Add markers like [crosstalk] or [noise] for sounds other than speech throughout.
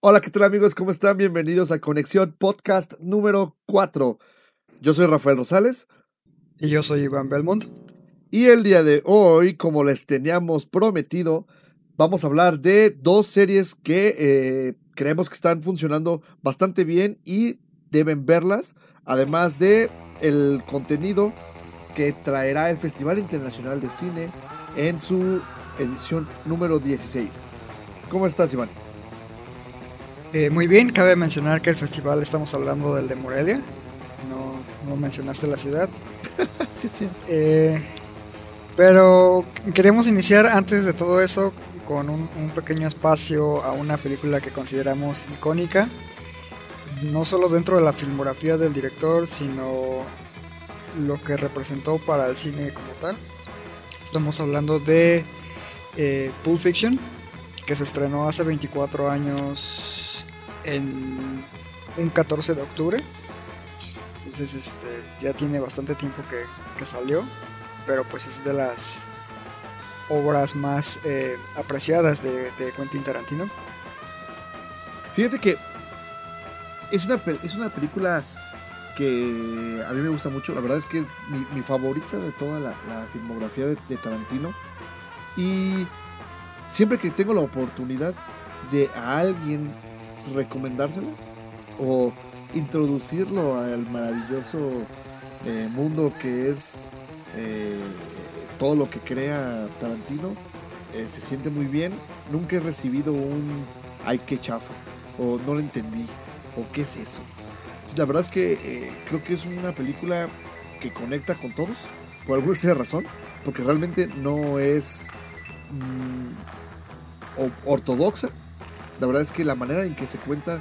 Hola, ¿qué tal amigos? ¿Cómo están? Bienvenidos a Conexión Podcast número 4. Yo soy Rafael Rosales. Y yo soy Iván Belmont. Y el día de hoy, como les teníamos prometido, vamos a hablar de dos series que eh, creemos que están funcionando bastante bien y deben verlas, además de el contenido que traerá el Festival Internacional de Cine en su edición número 16. ¿Cómo estás, Iván? Eh, muy bien, cabe mencionar que el festival estamos hablando del de Morelia. No, no mencionaste la ciudad. [laughs] sí, sí. Eh, pero queremos iniciar antes de todo eso con un, un, pequeño espacio a una película que consideramos icónica, no solo dentro de la filmografía del director, sino lo que representó para el cine como tal. Estamos hablando de eh, Pulp Fiction, que se estrenó hace 24 años en un 14 de octubre. Entonces este, ya tiene bastante tiempo que, que salió, pero pues es de las obras más eh, apreciadas de, de, Quentin Tarantino. Fíjate que es una, es una película que a mí me gusta mucho. La verdad es que es mi, favorita de toda la, la filmografía de, de, Tarantino. Y siempre que tengo la oportunidad de a alguien recomendárselo o introducirlo al maravilloso eh, mundo que es eh, todo lo que crea Tarantino, eh, se siente muy bien. Nunca he recibido un ay que chafa o no lo entendí o qué es eso. La verdad es que creo que es una película que conecta con todos por alguna razón, porque realmente no es mmm, ortodoxa. La verdad es que la manera en que se cuenta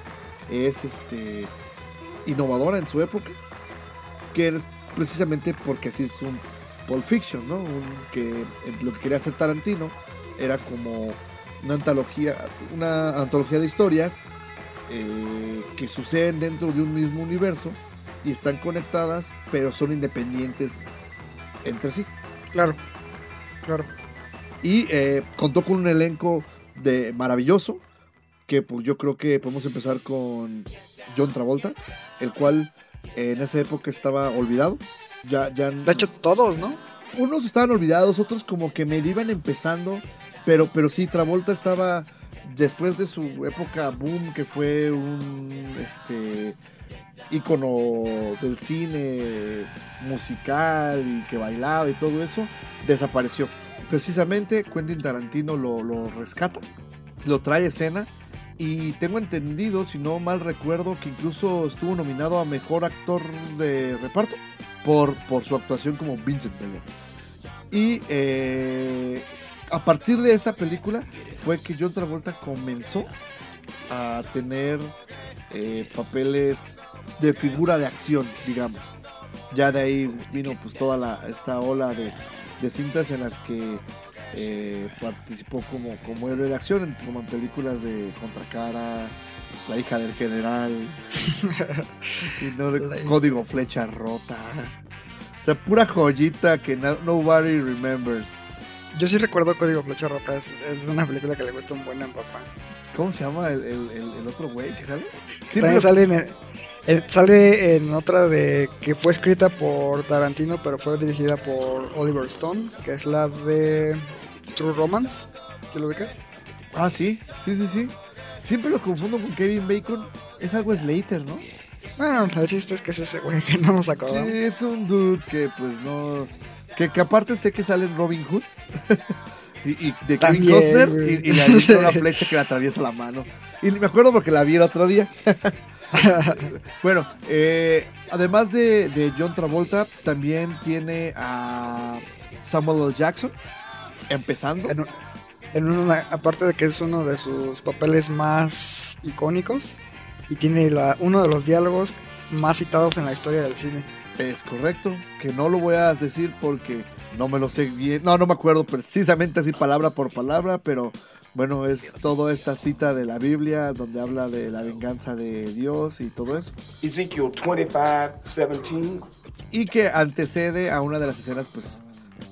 es este innovadora en su época, que es precisamente porque así es un Pulp Fiction, ¿no? Un, que lo que quería hacer Tarantino era como una antología, una antología de historias eh, que suceden dentro de un mismo universo y están conectadas, pero son independientes entre sí. Claro, claro. Y eh, contó con un elenco de maravilloso, que pues yo creo que podemos empezar con John Travolta, el cual en esa época estaba olvidado. Ya, ya, de hecho, todos, ¿no? Unos estaban olvidados, otros como que me iban empezando, pero, pero sí, Travolta estaba después de su época boom, que fue un este ícono del cine musical y que bailaba y todo eso, desapareció. Precisamente Quentin Tarantino lo, lo rescata, lo trae a escena y tengo entendido, si no mal recuerdo, que incluso estuvo nominado a Mejor Actor de Reparto por, por su actuación como Vincent. Y eh, a partir de esa película fue que John Travolta comenzó a tener eh, papeles de figura de acción, digamos. Ya de ahí vino pues toda la, esta ola de, de cintas en las que eh, participó como, como héroe de acción, como en películas de Contracara, La hija del general, [laughs] y no, la... Código Flecha Rota. O sea, pura joyita que no, nobody remembers. Yo sí recuerdo Código Flecha Rota, es, es, una película que le gusta un buen a papá. ¿Cómo se llama el, el, el, el otro güey que sale? Sale, en, eh, sale en otra de que fue escrita por Tarantino, pero fue dirigida por Oliver Stone, que es la de True Romance. ¿Se lo ubicas? Ah, sí, sí, sí, sí. Siempre lo confundo con Kevin Bacon. Es algo Slater, ¿no? Bueno, el chiste es que es ese güey que no nos acordamos. Sí, es un dude que pues no... Que, que aparte sé que sale en Robin Hood. [laughs] y, y, de Kevin Costner y, y, le ha una [laughs] flecha que le atraviesa la mano. Y me acuerdo porque la vi el otro día. [laughs] [laughs] bueno, eh, además de, de, John Travolta, también tiene a Samuel L. Jackson empezando. En, en una, aparte de que es uno de sus papeles más icónicos, y tiene la, uno de los diálogos más citados en la historia del cine. Es correcto, que no lo voy a decir porque no me lo sé bien, no, no me acuerdo precisamente así palabra por palabra, pero bueno, es toda esta cita de la Biblia donde habla de la venganza de Dios y todo eso. Ezekiel 25, 17. Y que antecede a una de las escenas pues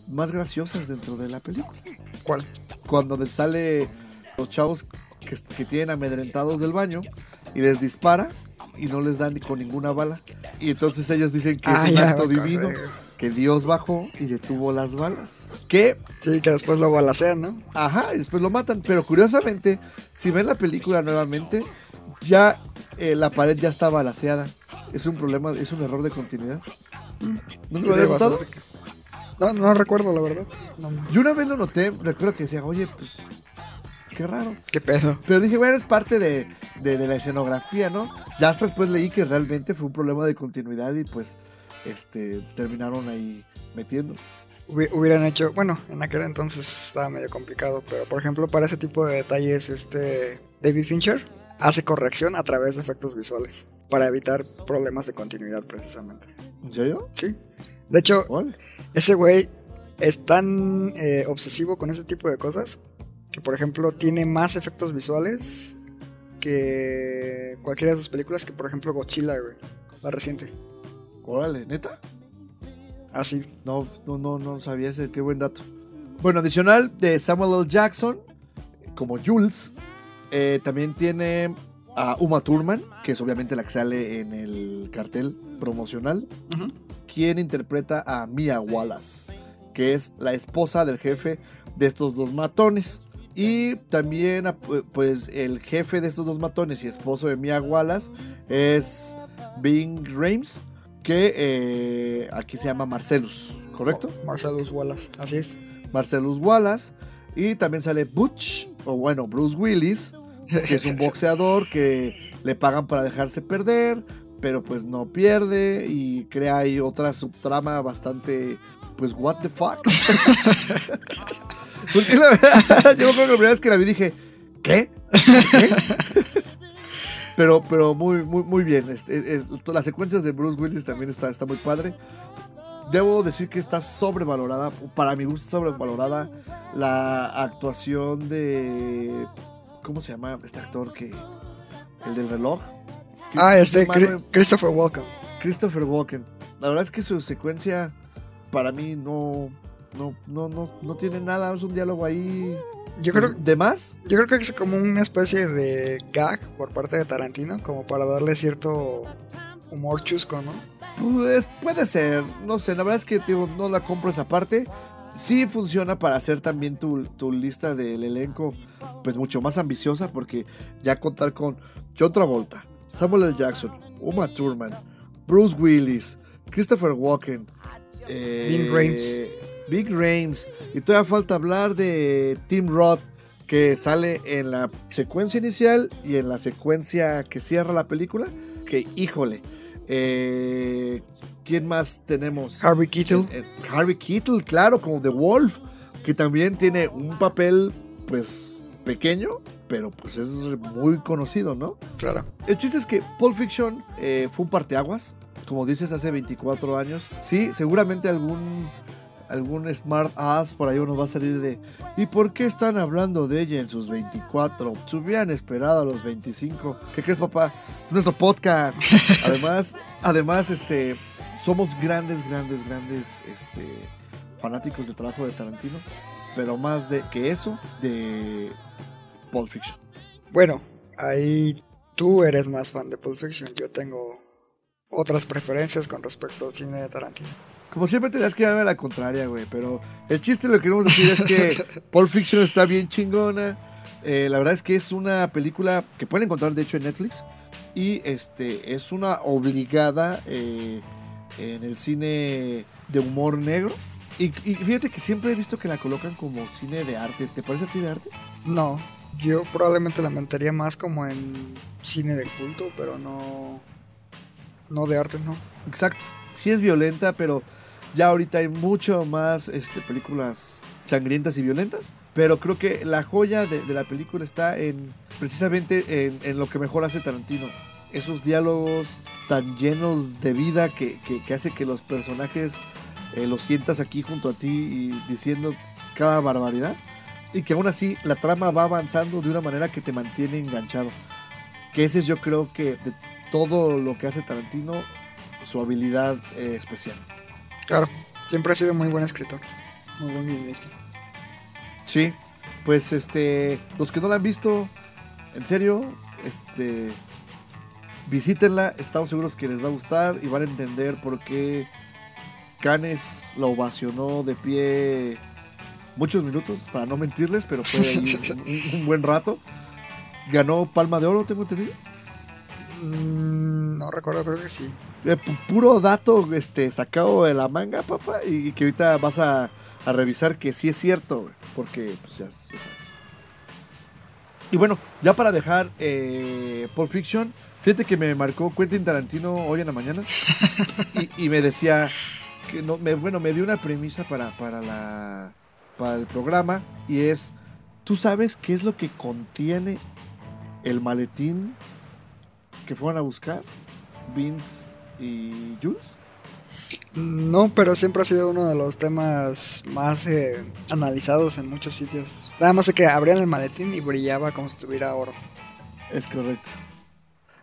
más graciosas dentro de la película. ¿Cuál? Cuando les sale los chavos que, que tienen amedrentados del baño y les dispara y no les dan ni con ninguna bala. Y entonces ellos dicen que Ah, es un ya acto acordé. Que Dios bajó y detuvo las balas. Que, Sí, que después lo balacean, ¿no? ajá, y después lo matan. Pero curiosamente, si ven la película nuevamente, ya eh, la pared ya está balaseada. Es un problema, es un error de continuidad. ¿No lo había notado? No, no recuerdo, la verdad. No, Yo una vez lo noté, recuerdo que decía, oye, pues, qué raro. ¿Qué pedo? Pero dije, bueno, es parte de, de- de la escenografía, ¿no? Ya hasta después leí que realmente fue un problema de continuidad y pues este terminaron ahí metiendo. Hubi- Hubieran hecho, bueno, en aquel entonces estaba medio complicado, pero por ejemplo, para ese tipo de detalles, este David Fincher hace corrección a través de efectos visuales para evitar problemas de continuidad, precisamente. ¿En serio? Sí. De hecho, ¿Cuál? ese güey es tan eh, obsesivo con ese tipo de cosas que, por ejemplo, tiene más efectos visuales que cualquiera de sus películas, que por ejemplo Godzilla, güey, la reciente. Órale, ¿neta? Así. No, no, no, no sabía ese, qué buen dato. Bueno, adicional de Samuel L. Jackson, como Jules, eh, también tiene a Uma Thurman, que es obviamente la que sale en el cartel promocional, quien interpreta a Mia Wallace, que es la esposa del jefe de estos dos matones. Y también, ah, pu- pues, el jefe de estos dos matones y esposo de Mia Wallace es Bing Rames, que eh, aquí se llama Marcellus, ¿correcto? Marcellus Wallace, así es. Marcellus Wallace. Y también sale Butch, o bueno, Bruce Willis, que es un [laughs] boxeador que le pagan para dejarse perder, pero pues no pierde y crea ahí otra subtrama bastante, pues, what the fuck. [laughs] Porque la verdad, [laughs] yo creo que la primera vez que la vi dije, ¿qué? ¿Qué? Pero, pero muy, muy, muy bien. Este, es- es- las secuencias de Bruce Willis también está, está muy padre. Debo decir que está sobrevalorada, para mi gusto sobrevalorada, la actuación de... ¿Cómo se llama este actor que... El del reloj? Ah, este, Manuel- Christopher Walken. Christopher Walken. La verdad es que su secuencia para mí no, no, no, no, no tiene nada, es un diálogo ahí Yo creo, de más. yo creo que es como una especie de gag por parte de Tarantino, como para darle cierto humor chusco, ¿no? Pues puede ser, no sé, la verdad es que digo, no la compro esa parte. Sí funciona para hacer también tu, tu lista del elenco pues mucho más ambiciosa porque ya contar con John Travolta, Samuel L. Jackson, Uma Thurman, Bruce Willis, Christopher Walken, eh, Rames. Big Rames y todavía falta hablar de Tim Roth que sale en la secuencia inicial y en la secuencia que cierra la película que híjole eh, ¿quién más tenemos? Harvey Keitel. Eh, eh, Harvey Keitel, claro, como The Wolf, que también tiene un papel, pues, pequeño, pero pues es muy conocido, ¿no? Claro. El chiste es que Pulp Fiction eh, fue un parteaguas, como dices, hace 24 años. Sí, seguramente algún algún smart ass por ahí nos va a salir de ¿y por qué están hablando de ella en sus 24? Se hubieran esperado a los 25. ¿Qué crees, papá? Nuestro podcast. [laughs] Además, además, este, somos grandes, grandes, grandes, este, fanáticos del trabajo de Tarantino, pero más de que eso, de Pulp Fiction. Bueno, ahí tú eres más fan de Pulp Fiction. Yo tengo otras preferencias con respecto al cine de Tarantino. Como siempre tenías que darme la contraria, güey, pero el chiste lo que queremos decir es que [laughs] Pulp Fiction está bien chingona. Eh, la verdad es que es una película que pueden encontrar de hecho en Netflix y este es una obligada eh, en el cine de humor negro. Y, y fíjate que siempre he visto que la colocan como cine de arte. ¿Te parece a ti de arte? No, yo probablemente la metería más como en cine de culto, pero no. No de arte, no. Exacto. Sí es violenta, pero ya ahorita hay mucho más este, películas sangrientas y violentas. Pero creo que la joya de, de la película está en precisamente en, en lo que mejor hace Tarantino. esos diálogos tan llenos de vida que, que- que hace que los personajes eh, los sientas aquí junto a ti y diciendo cada barbaridad. Y que aún así la trama va avanzando de una manera que te mantiene enganchado. Que ese es yo creo que de todo lo que hace Tarantino, su habilidad eh, especial. Claro, siempre ha sido muy buen escritor. Muy buen guionista. Sí, pues este, los que no la han visto, en serio, este, visítenla, estamos seguros que les va a gustar y van a entender por qué Canes la ovacionó de pie muchos minutos, para no mentirles, pero fue ahí [laughs] un, un- un buen rato. Ganó Palma de Oro, tengo entendido. Mm, no recuerdo, creo que sí. Eh, pu- puro dato este, sacado de la manga, papá, y, y que ahorita vas a, a revisar que sí es cierto, güey, porque pues ya, ya sabes. Y bueno, ya para dejar eh, Pulp Fiction, fíjate que me marcó Quentin Tarantino hoy en la mañana [laughs] y, y me decía que no, me, bueno, me dio una premisa para, para, la, para el programa y es, ¿tú sabes qué es lo que contiene el maletín que fueron a buscar Vince y Jules? No, pero siempre ha sido uno de los temas más eh, analizados en muchos sitios. Nada más de que abrían el maletín y brillaba como si tuviera oro. Es correcto.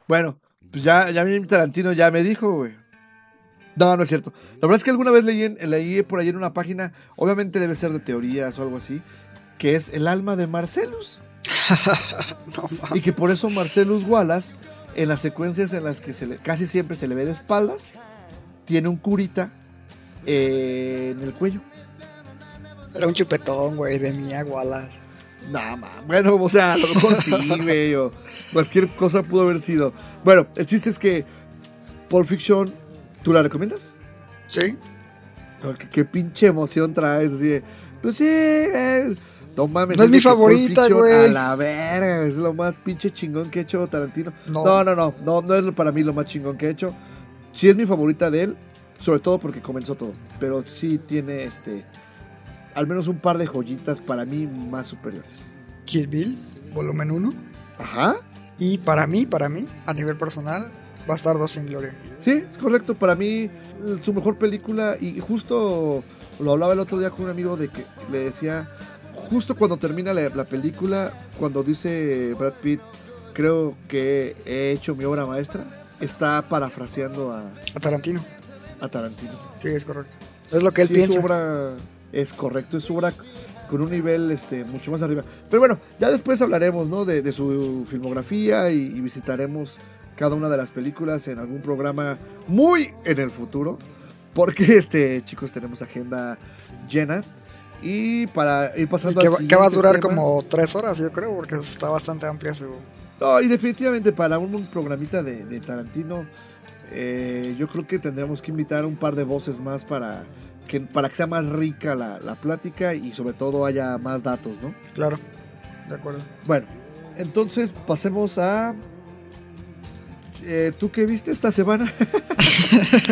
Bueno, pues ya, ya mi Tarantino ya me dijo, güey. No, no es cierto. La verdad es que alguna vez leí, en- leí por ahí en una página, obviamente debe ser de teorías o algo así, que es el alma de Marcelus. [laughs] No Y que por eso Marcelus Wallace, en las secuencias en las que se le- casi siempre se le ve de espaldas, tiene un curita eh, en el cuello. Era un chupetón, güey, de Mia Wallace. Nah, ma, bueno, o sea, a lo mejor sí, [laughs] güey, o cualquier cosa pudo haber sido. Bueno, el chiste es que Pulp Fiction, ¿tú la recomiendas? Sí, ¿Qué, qué pinche emoción traes, así de, pues sí, eh, no mames. No es mi favorita, güey. A la verga, es lo más pinche chingón que ha hecho Tarantino. No. No, no, no, no, no es para mí lo más chingón que ha hecho. Sí es mi favorita de él, sobre todo porque comenzó todo, pero sí tiene, este, al menos un par de joyitas para mí más superiores. Kill Bill, volumen 1. Ajá. Y para mí, para mí, a nivel personal, Bastardo sin Gloria. Sí, es correcto. Para mí, su mejor película, y justo lo hablaba el otro día con un amigo de que le decía, justo cuando termina la, la película, cuando dice Brad Pitt, creo que he hecho mi obra maestra, está parafraseando a, A Tarantino. a Tarantino. Sí, es correcto. Es lo que él Sí, piensa. Su obra es correcto, es su obra con un nivel este, mucho más arriba. Pero bueno, ya después hablaremos ¿no? de, de su filmografía y, y visitaremos cada una de las películas en algún programa muy en el futuro. Porque, este, chicos, tenemos agenda llena. Y para ir Y pasando que, al va- que va a durar tema- como tres horas, yo creo, porque está bastante amplia su... No, y definitivamente para un, un programita de, de Tarantino, eh, yo creo que tendríamos que invitar un par de voces más para que, para que sea más rica la, la plática y sobre todo haya más datos, ¿no? Claro, de acuerdo. Bueno, entonces pasemos a... eh, ¿Tú qué viste esta semana? [laughs]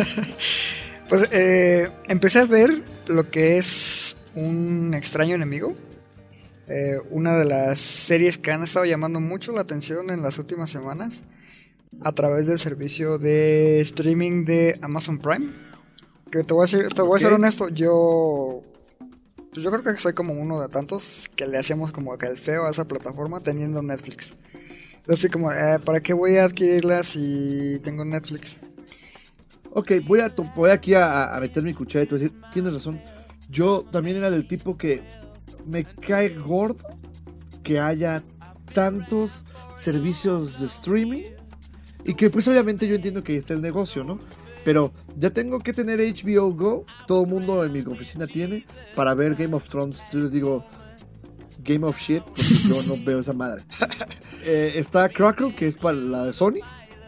[laughs] Pues eh, empecé a ver lo que es un extraño enemigo. Eh, una de las series que han estado llamando mucho la atención en las últimas semanas a través del servicio de streaming de Amazon Prime. Que te voy a decir, te voy a ser honesto, yo pues yo creo que soy como uno de tantos que le hacemos como que el feo a esa plataforma teniendo Netflix. Estoy como, eh, ¿para qué voy a adquirirla si tengo Netflix? Ok, voy, a, voy aquí a, a meter mi cuchara y te voy a decir, tienes razón. Yo también era del tipo que me cae gordo que haya tantos servicios de streaming y que pues obviamente yo entiendo que ahí está el negocio, ¿no? Pero ya tengo que tener HBO Go, todo el mundo en mi oficina tiene, para ver Game of Thrones. Yo les digo, Game of Shit, porque yo no veo esa madre. [laughs] Eh, está Crackle, que es para la de Sony.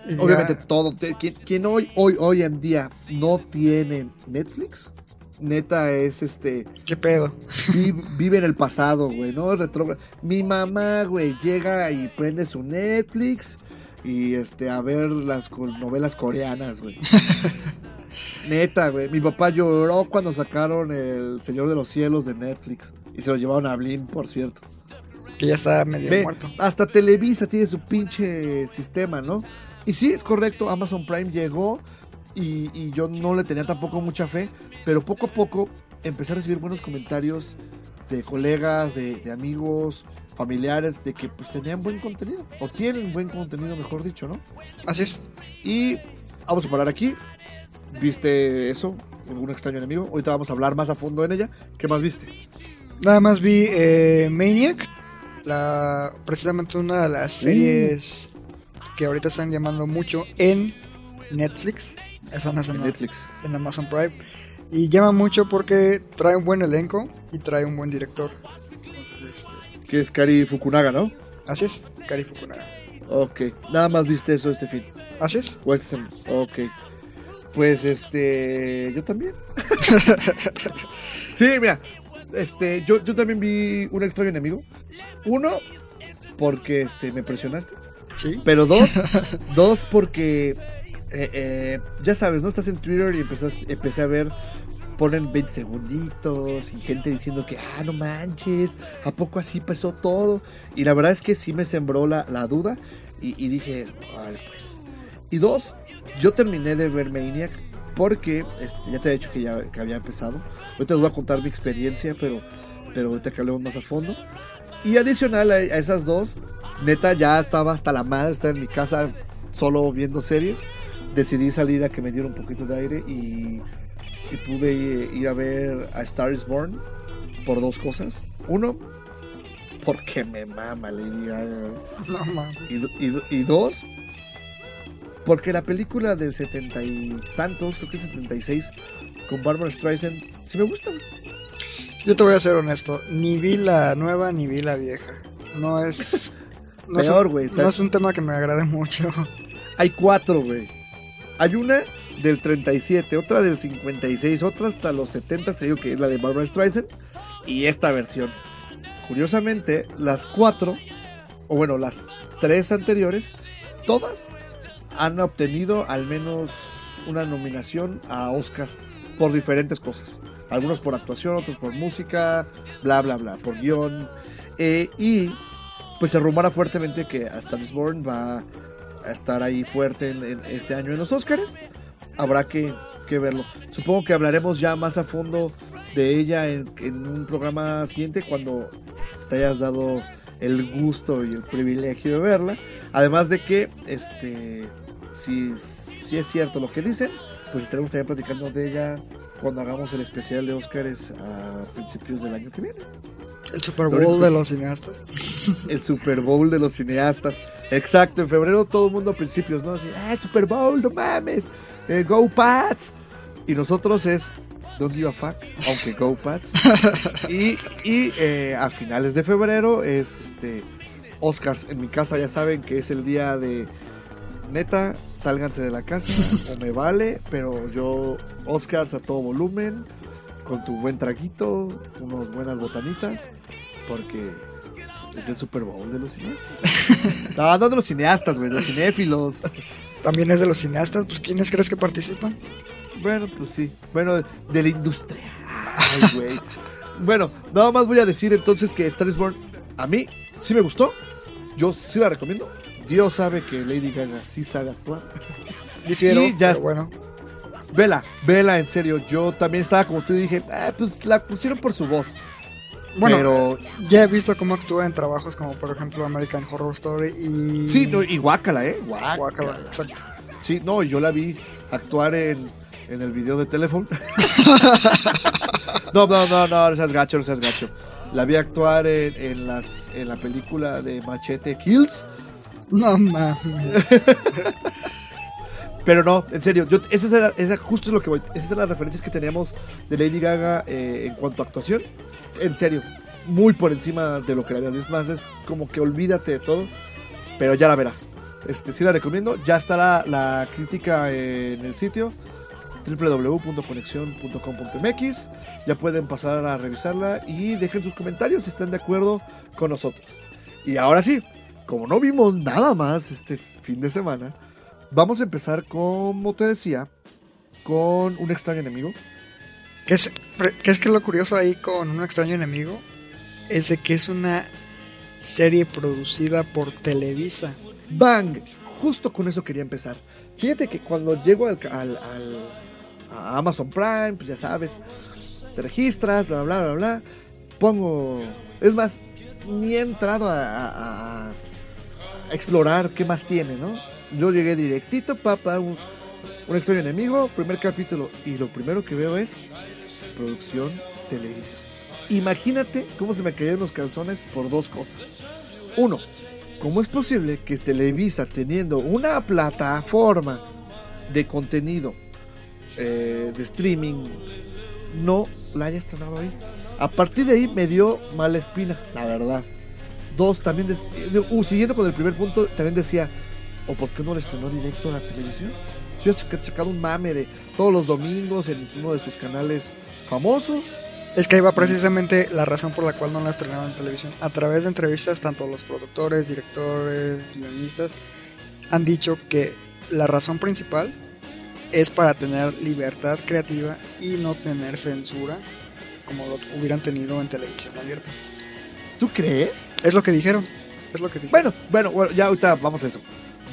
Y Obviamente ya- todo. te- quien, quien hoy, hoy, hoy en día no tiene Netflix, neta es este. ¿Qué pedo? vi- vive en el pasado, güey, ¿no? Retrógrado. Mi mamá, güey, llega y prende su Netflix y este a ver las novelas coreanas, güey. [laughs] Neta, güey. Mi papá lloró cuando sacaron El Señor de los Cielos de Netflix. Y se lo llevaron a Blin, por cierto. que ya está medio Ve, muerto. hasta Televisa tiene su pinche sistema, ¿no? Y sí, es correcto, Amazon Prime llegó y, y yo no le tenía tampoco mucha fe, pero poco a poco empecé a recibir buenos comentarios de colegas, de, de amigos, familiares, de que pues tenían buen contenido, o tienen buen contenido, mejor dicho, ¿no? Así es. Y vamos a parar aquí. ¿Viste eso? ¿Algún extraño enemigo? Ahorita vamos a hablar más a fondo en ella. ¿Qué más viste? Nada más vi eh, Maniac, la, precisamente una de las series que ahorita están llamando mucho en Netflix. Esa no es en, Netflix. en Amazon Prime. Y llama mucho porque trae un buen elenco y trae un buen director. Entonces, este, Que es Kari Fukunaga, ¿no? así es, Kari Fukunaga. Ok. Nada más viste eso este fin. Así es. Sem- Ok. Pues este. Yo también. [laughs] sí, mira. Este. Yo, yo también vi un extraño enemigo. Uno, porque este, me presionaste. Sí. Pero dos, [laughs] dos porque. eh, eh, ya sabes, ¿no? Estás en Twitter y empezaste, empecé a ver. Ponen 20 segunditos y gente diciendo que, ah, no manches, ¿a poco así pasó todo? Y la verdad es que sí me sembró la, la duda y, y dije, "Órale, pues. Y dos, yo terminé de ver Maniac porque este, ya te he dicho que ya que había empezado. Ahorita les voy a contar mi experiencia, pero, pero ahorita que hablemos más a fondo. Y adicional a, a esas dos, neta ya estaba hasta la madre, estaba en mi casa solo viendo series. Decidí salir a que me diera un poquito de aire y, y pude ir a ver a Star is Born por dos cosas. Uno, porque me mama Lady Gaga. No. Y, y dos, porque la película del setenta y tantos, creo que es 76, con Barbara Streisand, sí me gusta. Yo te voy a ser honesto, ni vi la nueva ni vi la vieja. No es. [laughs] No, es, Peor, un- güey, no ¿sabes? es un tema que me agrade mucho. [laughs] Hay cuatro, güey. Hay una del 37, otra del 56, otra hasta los 70, te digo que es la de Barbara Streisand, y esta versión. Curiosamente, las cuatro, o bueno, las tres anteriores, todas han obtenido al menos una nominación a Oscar por diferentes cosas. Algunos por actuación, otros por música, bla, bla, bla, por guion. Eh, y pues se rumora fuertemente que A va a estar ahí fuerte en, en este año en los Oscars. Habrá que, que verlo. Supongo que hablaremos ya más a fondo de ella en, en un programa siguiente cuando te hayas dado el gusto y el privilegio de verla. Además de que, este, si, si es cierto lo que dicen, pues estaremos también platicando de ella cuando hagamos el especial de Oscars a principios del año que viene. El Super Bowl de los cineastas. [laughs] El Super Bowl de los cineastas. Exacto, en febrero todo el mundo a principios, ¿no? Así, ah, Super Bowl, no mames. eh, go Pats. Y nosotros es Don't give a fuck, aunque go Pats. [laughs] y y eh, a finales de febrero es este Oscars. En mi casa ya saben que es el día de neta, sálganse de la casa [laughs] o me vale, pero yo Oscars a todo volumen, con tu buen traguito, unas buenas botanitas, porque es el Super Bowl de los cineastas. [laughs] no, no de los cineastas, güey, de los cinéfilos. También es de los cineastas, pues ¿quiénes crees que participan? Bueno, pues sí. Bueno, de, de la industria. Ay, güey. bueno, nada más voy a decir entonces que Star is Born a mí sí me gustó. Yo sí la recomiendo. Dios sabe que Lady Gaga sí sabe actuar. [laughs] Difiero, Y ya pero bueno. Vela, vela, en serio. Yo también estaba como tú y dije, ah, pues la pusieron por su voz. Bueno, pero ya he visto cómo actúa en trabajos como por ejemplo American Horror Story y... sí, no, y guácala, ¿eh? Guácala. Guácala, exacto. Sí, no, yo la vi actuar en, en el video de teléfono. [laughs] no, no, no, no, no seas gacho, no seas gacho. La vi actuar en, en las, en la película de Machete Kills. No mames. [laughs] Pero no, en serio, yo, esa, es la- justo es lo que voy. Esas son las referencias que teníamos de Lady Gaga eh, en cuanto a actuación. En serio, muy por encima de lo que la habías visto. Más es como que olvídate de todo, pero ya la verás. Este, sí la recomiendo. Ya estará la crítica en el sitio www.conexión.com.mx. Ya pueden pasar a revisarla y dejen sus comentarios si están de acuerdo con nosotros. Y ahora sí, como no vimos nada más este fin de semana, vamos a empezar, como te decía, con un extraño enemigo. ¿Qué es, qué es que lo curioso ahí con un extraño enemigo? Es de que es una serie producida por Televisa. Bang, justo con eso quería empezar. Fíjate que cuando llego al, al- al- a Amazon Prime, pues ya sabes, te registras, bla, bla, bla, bla, pongo... Es más, ni he entrado a, a- a- a explorar qué más tiene, ¿no? Yo llegué directito, papá, un, un extraño enemigo, primer capítulo, y lo primero que veo es producción Televisa. Imagínate cómo se me cayeron los calzones por dos cosas. Uno, ¿cómo es posible que Televisa, teniendo una plataforma de contenido eh, de streaming, no la haya estrenado ahí? A partir de ahí me dio mala espina, la verdad. Dos, también, eh, uh, siguiendo con el primer punto, también decía, ¿o por qué no le estrenó directo a la televisión? Si hubiera saca- sacado un mame de todos los domingos en uno de sus canales famosos, Es que ahí va precisamente la razón por la cual no la estrenaron en televisión. A través de entrevistas, tanto los productores, directores, guionistas han dicho que la razón principal es para tener libertad creativa y no tener censura como lo hubieran tenido en televisión abierta. ¿tú crees? Es lo que dijeron. Es lo que dijeron. Bueno, bueno, bueno, ya ahorita vamos a eso.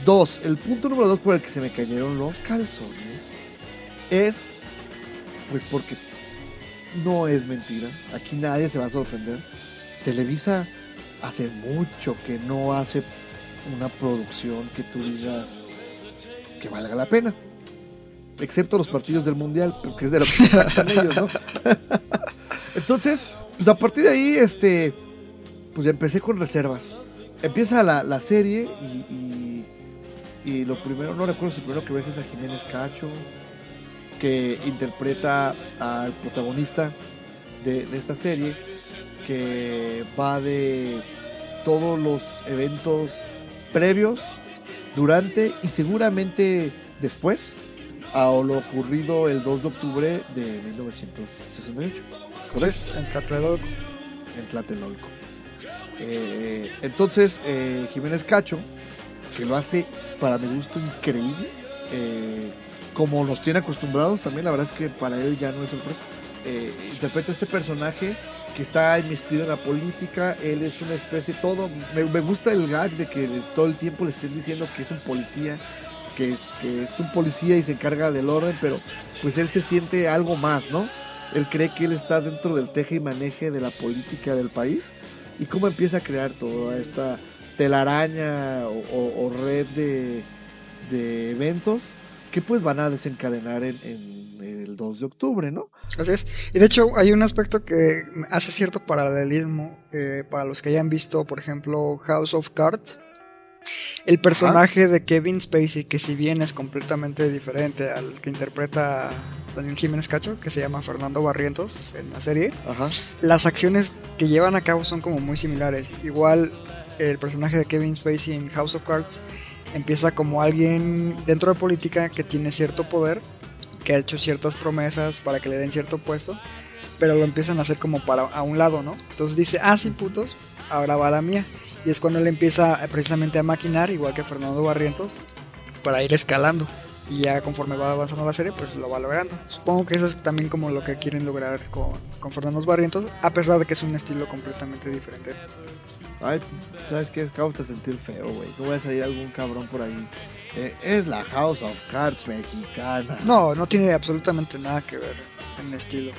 Dos, el punto número dos por el que se me cayeron los calzones es, pues porque no es mentira. Aquí nadie se va a sorprender. Televisa hace mucho que no hace una producción que tú digas que valga la pena. Excepto los partidos del mundial, porque es de lo que [laughs] ellos, ¿no? [laughs] Entonces, pues a partir de ahí, este, pues ya empecé con reservas. Empieza la, la serie y, y, y lo primero, no recuerdo si primero que ves es a Jiménez Cacho, que interpreta al protagonista de, de esta serie, que va de todos los eventos previos, durante y seguramente después a lo ocurrido el 2 de octubre de 1968. ¿correcto? Entonces, en Tlatelolco. en Tlatelolco. Eh, entonces, eh, Jiménez Cacho, que lo hace para mi gusto increíble, eh, como nos tiene acostumbrados, también la verdad es que para él ya no es sorpresa. Interpreta este personaje que está inmiscuido en la política, él es una especie, todo, me, me gusta el gag de que todo el tiempo le estén diciendo que es un policía, que, que es un policía y se encarga del orden, pero pues él se siente algo más, ¿no? Él cree que él está dentro del teje y maneje de la política del país y cómo empieza a crear toda esta telaraña o, o- o red de, de eventos que pues van a desencadenar en, en el 2 de octubre, ¿no? Así es. Y de hecho hay un aspecto que hace cierto paralelismo eh, para los que hayan visto, por ejemplo, House of Cards. El personaje de Kevin Spacey, que si bien es completamente diferente al que interpreta Daniel Jiménez Cacho, que se llama Fernando Barrientos en la serie, Ajá. las acciones que llevan a cabo son como muy similares. Igual el personaje de Kevin Spacey en House of Cards empieza como alguien dentro de política que tiene cierto poder, que ha hecho ciertas promesas para que le den cierto puesto, pero lo empiezan a hacer como para a un lado, ¿no? Entonces dice, ah, sí, putos, ahora va la mía. Y es cuando él empieza eh, precisamente a maquinar, igual que Fernando Barrientos, para ir escalando. Y ya conforme va avanzando la serie, pues lo va logrando. Supongo que eso es también como lo que quieren lograr con, con Fernando Barrientos, a pesar de que es un estilo completamente diferente. Ay, ¿sabes qué? Acabo de sentir feo, güey. No voy a salir algún cabrón por ahí. Eh, es la House of Cards mexicana. No, no tiene absolutamente nada que ver en estilo.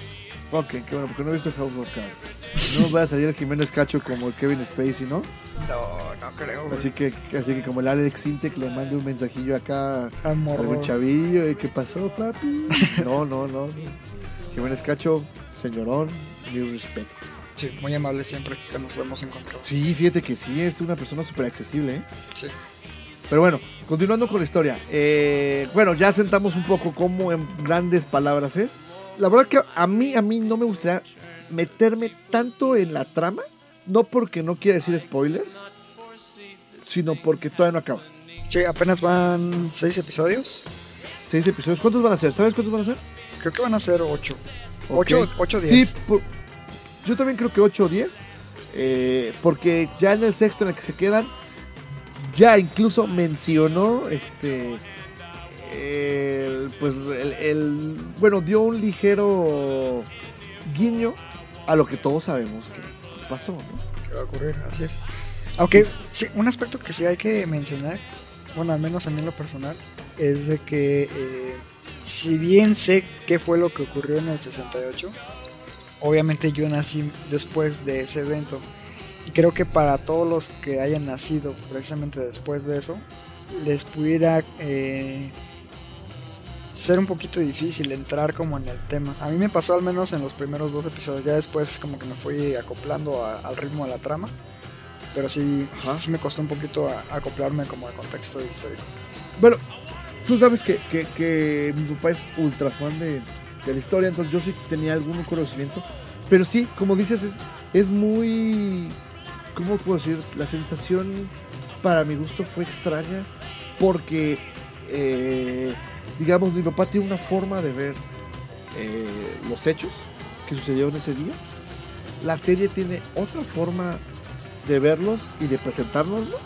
Ok, qué bueno, porque no he visto House of Cards. No va a salir Jiménez Cacho como el Kevin Spacey, ¿no? No, no creo. güey. Así que, así que como el Alex Intec le mande un mensajillo acá Al a morro. algún chavillo. ¿y ¿Qué pasó, papi? No, no, no. Jiménez Cacho, señorón, new respect. Sí, muy amable siempre que nos lo hemos encontrado. Sí, fíjate que sí, es una persona súper accesible, ¿eh? Sí. Pero bueno, continuando con la historia. eh, bueno, ya sentamos un poco cómo en grandes palabras es. La verdad que a mí, a mí no me gustaría meterme tanto en la trama. No porque no quiera decir spoilers, sino porque todavía no acaba. Sí, apenas van seis episodios. Seis episodios. ¿Cuántos van a ser? ¿Sabes cuántos van a ser? Creo que van a ser ocho. Ok. Ocho, ocho o diez. Sí, por- yo también creo que 8 o 10. eh, porque ya en el sexto en el que se quedan, ya incluso mencionó este. El- pues el, el- Bueno, dio un ligero guiño a lo que todos sabemos que pasó. ¿no? que va a ocurrir, así es. Aunque sí, un aspecto que sí hay que mencionar, bueno, al menos a mí en lo personal, es de que eh, si bien sé qué fue lo que ocurrió en el 68, obviamente yo nací después de ese evento. Y creo que para todos los que hayan nacido precisamente después de eso, les pudiera eh, ser un poquito difícil entrar como en el tema. A mí me pasó al menos en los primeros dos episodios, ya después como que me fui acoplando a- al ritmo de la trama. Pero sí, Ajá. sí me costó un poquito a- acoplarme como al contexto histórico. Bueno, tú sabes que, que- que mi papá es ultra fan de, de la historia, entonces yo sí tenía algún conocimiento. Pero sí, como dices, es, es muy. ¿Cómo puedo decir? La sensación para mi gusto fue extraña porque, eh, digamos, mi papá tiene una forma de ver eh, los hechos que sucedieron ese día. La serie tiene otra forma de verlos y de presentárnoslo.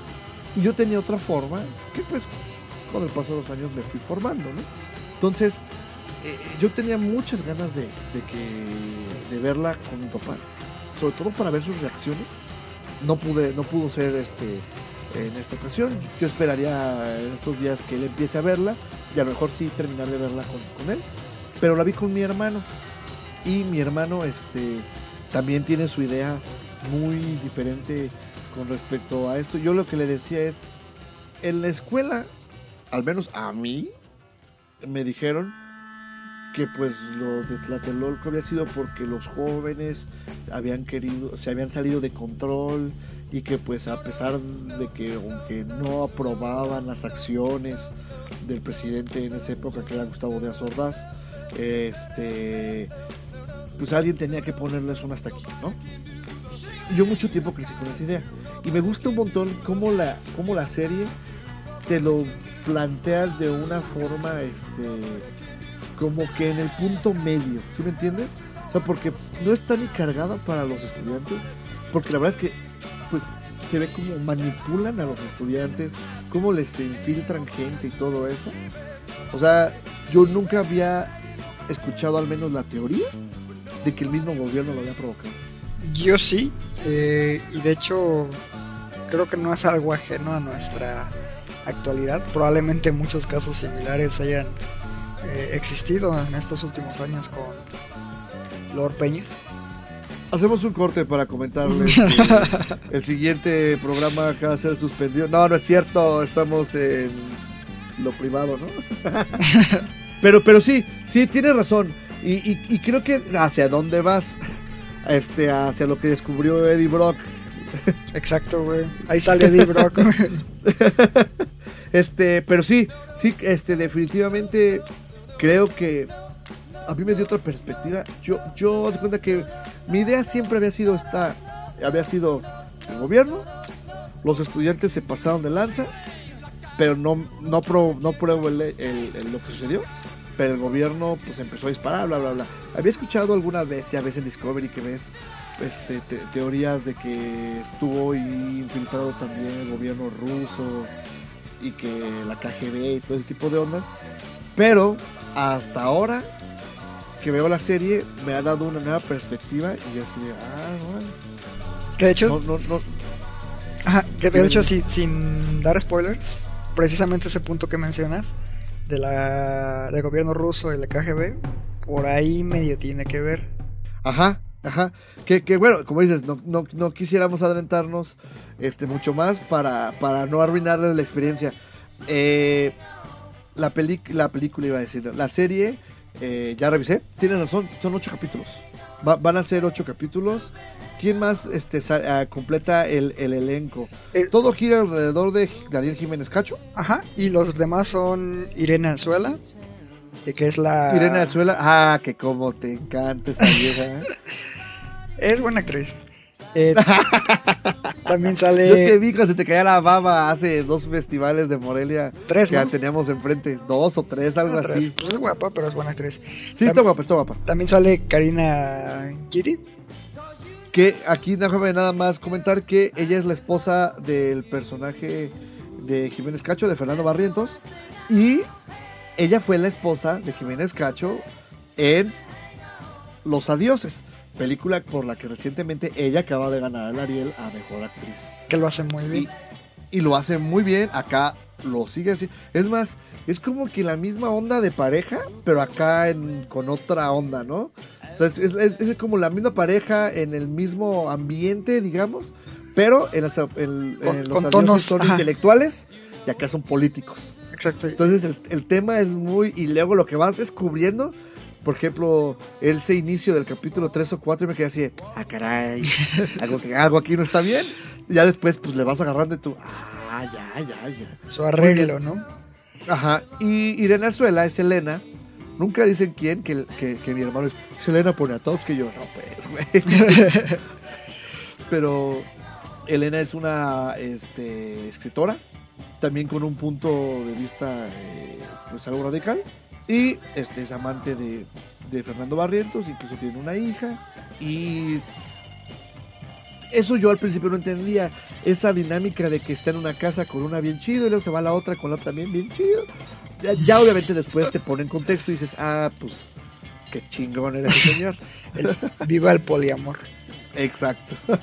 Y yo tenía otra forma que pues con el paso de los años me fui formando, ¿no? Entonces, eh, yo tenía muchas ganas de, de que, de verla con mi papá, sobre todo para ver sus reacciones. No pude, no pudo ser este en esta ocasión. Yo esperaría en estos días que él empiece a verla y a lo mejor sí terminar de verla con, con él. Pero la vi con mi hermano y mi hermano este también tiene su idea muy diferente con respecto a esto. Yo lo que le decía es, en la escuela, al menos a mí, me dijeron que pues lo de Tlatelolco había sido porque los jóvenes habían querido, se habían salido de control y que pues a pesar de que aunque no aprobaban las acciones del presidente en esa época que era Gustavo Díaz Ordaz, este pues alguien tenía que ponerles un hasta aquí, ¿no? Yo mucho tiempo crecí con esa idea. Y me gusta un montón cómo la, cómo la serie te lo planteas de una forma, este, como que en el punto medio, ¿sí me entiendes? O sea, porque no está ni cargada para los estudiantes, porque la verdad es que, pues, se ve como manipulan a los estudiantes, cómo les infiltran gente y todo eso. O sea, yo nunca había escuchado al menos la teoría de que el mismo gobierno lo había provocado. Yo sí, eh, y de hecho creo que no es algo ajeno a nuestra actualidad. Probablemente muchos casos similares hayan eh, existido en estos últimos años con Lord Peña. Hacemos un corte para comentarles que [laughs] el siguiente programa acaba de ser suspendido. No, no es cierto, estamos en lo privado, ¿no? [laughs] pero, pero sí, sí, tienes razón. Y, y- y creo que hacia dónde vas, este, hacia lo que descubrió Eddie Brock. Exacto, güey. Ahí sale Eddie Brock. [laughs] Este, pero sí, sí, este, definitivamente creo que a mí me dio otra perspectiva. Yo, yo, de cuenta que mi idea siempre había sido esta, había sido el gobierno, los estudiantes se pasaron de lanza, pero no, no, pro- no pruebo el- lo que sucedió. Pero el gobierno pues empezó a disparar, bla, bla, bla. Había escuchado alguna vez, ya ves en Discovery que ves este, te- teorías de que estuvo infiltrado también el gobierno ruso y que la KGB y todo ese tipo de ondas. Pero hasta ahora que veo la serie me ha dado una nueva perspectiva y así ah, bueno. que de hecho, No, no, no. Ajá, que de hecho, si- sin dar spoilers, precisamente ese punto que mencionas de la del gobierno ruso y la KGB, por ahí medio tiene que ver. Ajá, ajá. Que, que bueno, como dices, no, no, no quisiéramos adelantarnos este, mucho más para, para no arruinarles la experiencia. Eh, la, peli la película iba a decir, la serie, eh, ya revisé, tienes razón, son ocho capítulos. Va- van a ser ocho capítulos. ¿Quién más este, ah, completa el, el elenco? Eh, Todo gira alrededor de Daniel Jiménez Cacho, Ajá, y los demás son Irene Azuela, que es la... Irene Azuela. Ah, que como te encanta esa vieja. ¿eh? [laughs] Es buena actriz. Eh, [laughs] también Yo te sale... vi cuando se te caía la baba hace dos festivales de Morelia Tres, que ¿no? teníamos enfrente. Dos o tres, algo Ah, tres. así. Pues es guapa, pero es buena actriz. Sí, está guapa, está guapa. También sale Karina Kitty. Que aquí déjame nada más comentar que ella es la esposa del personaje de Jiménez Cacho, de Fernando Barrientos. Y ella fue la esposa de Jiménez Cacho en Los Adioses. Película por la que recientemente ella acaba de ganar el Ariel a Mejor Actriz. Que lo hace muy bien. Y, y lo hace muy bien, acá lo sigue así. Es más, es como que la misma onda de pareja, pero acá en- con otra onda, ¿no? O sea, es, es- es como la misma pareja en el mismo ambiente, digamos, pero en, las- en- Con- en los con tonos, son intelectuales y acá son políticos. Exacto. Entonces el, el tema es muy... Y luego lo que vas descubriendo, por ejemplo, ese inicio del capítulo 3 o 4 y me quedé así, ah, caray, [laughs] algo, algo aquí no está bien. Y ya después pues le vas agarrando y tú, ah, ya, ya, ya. Su arreglo, ¿no? Aja, y Irene Azuela es Elena. Nunca dicen quién, que, que, que mi hermano es, es Elena Poniatowski. Yo, no, pues, güey. [laughs] Pero Elena es una este, escritora, también con un punto de vista, eh, pues algo radical. Y este, es amante de, de Fernando Barrientos, incluso tiene una hija. Y eso yo al principio no entendía. Esa dinámica de que está en una casa con una bien chido y luego se va a la otra con la otra también bien chido. Ya, ya obviamente después te pone en contexto y dices, ah, pues qué chingón era ese señor. [laughs] El- viva el poliamor. Exacto. [laughs]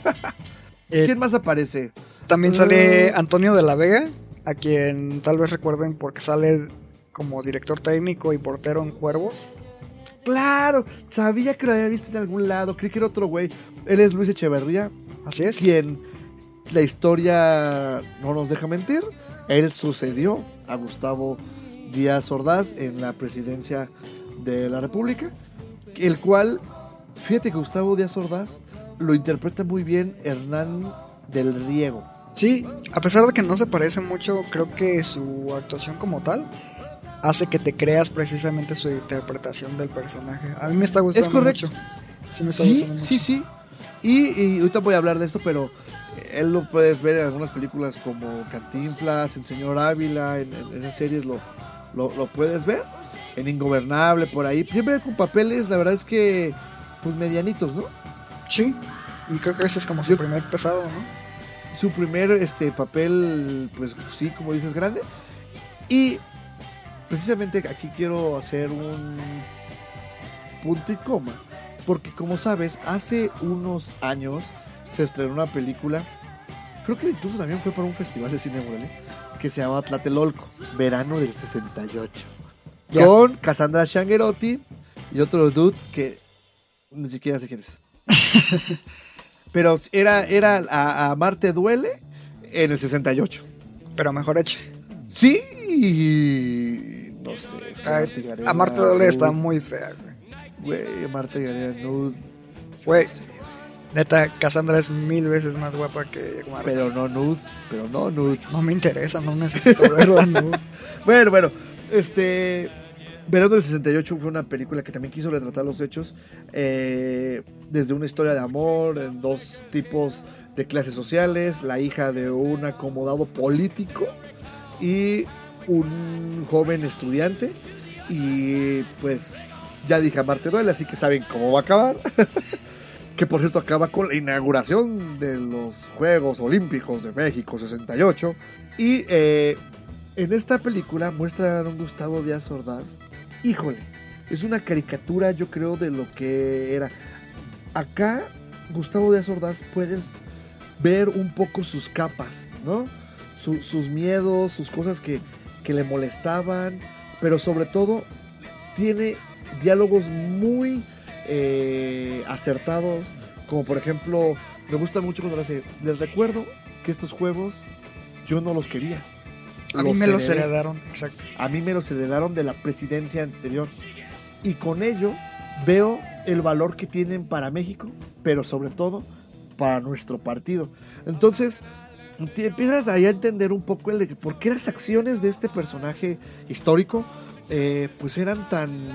Eh, ¿Quién más aparece? También sale Ah. Antonio de la Vega, a quien tal vez recuerden porque sale como director técnico y portero en Cuervos. Claro, sabía que lo había visto en algún lado. Creí que era otro güey. Él es Luis Echeverría, Así es. quien la historia no nos deja mentir. Él sucedió a Gustavo Díaz Ordaz en la presidencia de la República, el cual, fíjate que Gustavo Díaz Ordaz lo interpreta muy bien Hernán del Riego. Sí, a pesar de que no se parece mucho, creo que su actuación como tal hace que te creas precisamente su interpretación del personaje. A mí me está gustando correcto. mucho. Sí, me está Sí, gustando mucho. sí, sí. Y, y ahorita voy a hablar de esto, pero él lo puedes ver en algunas películas como Cantinflas, en Señor Ávila, en, en esas series lo, lo, lo puedes ver. En Ingobernable, por ahí. Siempre con papeles, la verdad es que, pues medianitos, ¿no? Sí, y creo que ese es como su Yo- primer pesado, ¿no? Su primer este, papel, pues sí, como dices, grande. Y precisamente aquí quiero hacer un punto y coma. Porque como sabes, hace unos años se estrenó una película, creo que incluso también fue para un festival de cine Morelia, que se llama Tlatelolco, verano del 68. Ya. Con Cassandra Shangerotti y otro dude que ni siquiera sé quién es. [laughs] Pero era, era a, a Marte Duele en el 68. Pero mejor hecha. Sí, no sé. Ay, Gareda, a Marta Dole está Nude, muy fea, güey. Güey, Marta Gareda Nude. Güey, neta, Cassandra es mil veces más guapa que Marta. Pero no Nude, pero no Nude. No me interesa, no necesito verla, no. [laughs] Bueno, bueno, este. Verano del 68 fue una película que también quiso retratar los hechos eh, desde una historia de amor en dos tipos de clases sociales, la hija de un acomodado político y un joven estudiante y pues ya dije a Marte Duele, así que saben cómo va a acabar. [laughs] que por cierto acaba con la inauguración de los Juegos Olímpicos de México 68 y eh, en esta película muestran a un Gustavo Díaz Ordaz. Híjole, es una caricatura, yo creo, de lo que era. Acá, Gustavo Díaz Ordaz, puedes ver un poco sus capas, ¿no? Su- sus miedos, sus cosas que, que le molestaban, pero sobre todo tiene diálogos muy eh, acertados, como por ejemplo, me gusta mucho cuando lo hace, les recuerdo que estos juegos yo no los quería. A mí me los heredaron, exacto. A mí me los heredaron de la presidencia anterior. Y con ello veo el valor que tienen para México, pero sobre todo para nuestro partido. Entonces, empiezas ahí a entender un poco el de por qué las acciones de este personaje histórico eh, pues eran tan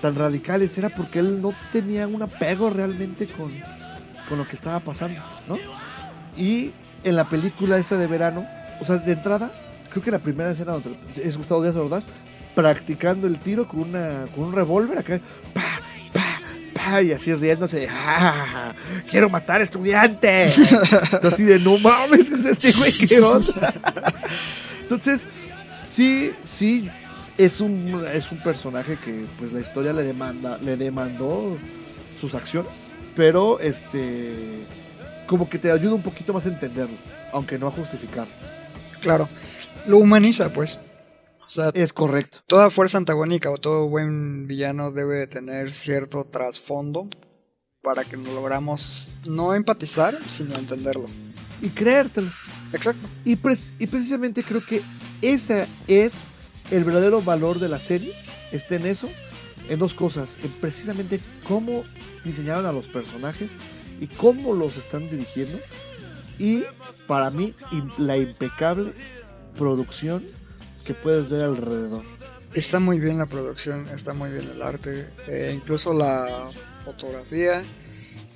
tan radicales era porque él no tenía un apego realmente con, con lo que estaba pasando, ¿no? Y en la película esta de verano, o sea, de entrada, creo que la primera escena donde es Gustavo Díaz Ordaz practicando el tiro con, una, con un revólver acá, pa, pa, pa, y así riéndose "Ah, quiero matar estudiantes. Entonces, así de, no mames, pues, este güey, ¿qué onda? Entonces, sí, sí, es un, es un personaje que pues la historia le demanda, le demandó sus acciones, pero este como que te ayuda un poquito más a entenderlo, aunque no a justificar. Claro, lo humaniza, pues. O sea, Es correcto. toda fuerza antagónica o todo buen villano debe tener cierto trasfondo para que nos logramos no empatizar, sino entenderlo. Y creértelo. Exacto. Y, pres- y precisamente creo que ese es el verdadero valor de la serie. Está en eso, en dos cosas. En precisamente cómo diseñaron a los personajes y cómo los están dirigiendo. Y para mí, la impecable producción que puedes ver alrededor. Está muy bien la producción, está muy bien el arte, eh, incluso la fotografía,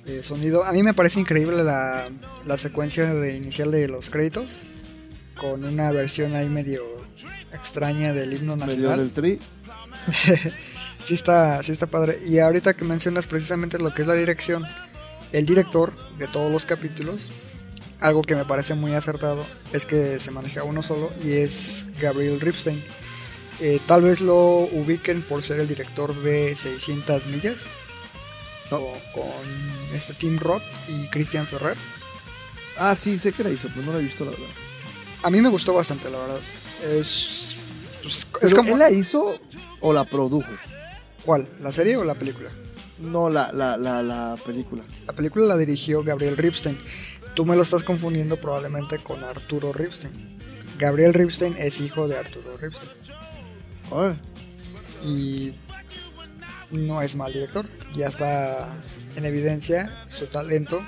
eh, sonido. A mí me parece increíble la, la secuencia de inicial de los créditos, con una versión ahí medio extraña del himno Medio nacional. del tri. [laughs] Sí está, sí está padre. Y ahorita que mencionas precisamente lo que es la dirección, el director de todos los capítulos, algo que me parece muy acertado es que se maneja uno solo y es Gabriel Ripstein. Eh, tal vez lo ubiquen por ser el director de 600 millas No. con este Tim Roth y Christian Ferrer. Ah, sí, sé que la hizo, pero no la he visto la verdad. A mí me gustó bastante, la verdad. Es, pues, es como... ¿Él la hizo o la produjo? ¿Cuál? ¿La serie o la película? No, la, la, la, la película. La película la dirigió Gabriel Ripstein. Tú me lo estás confundiendo probablemente con Arturo Ripstein. Gabriel Ripstein es hijo de Arturo Ripstein. Y no es mal director. Ya está en evidencia su talento,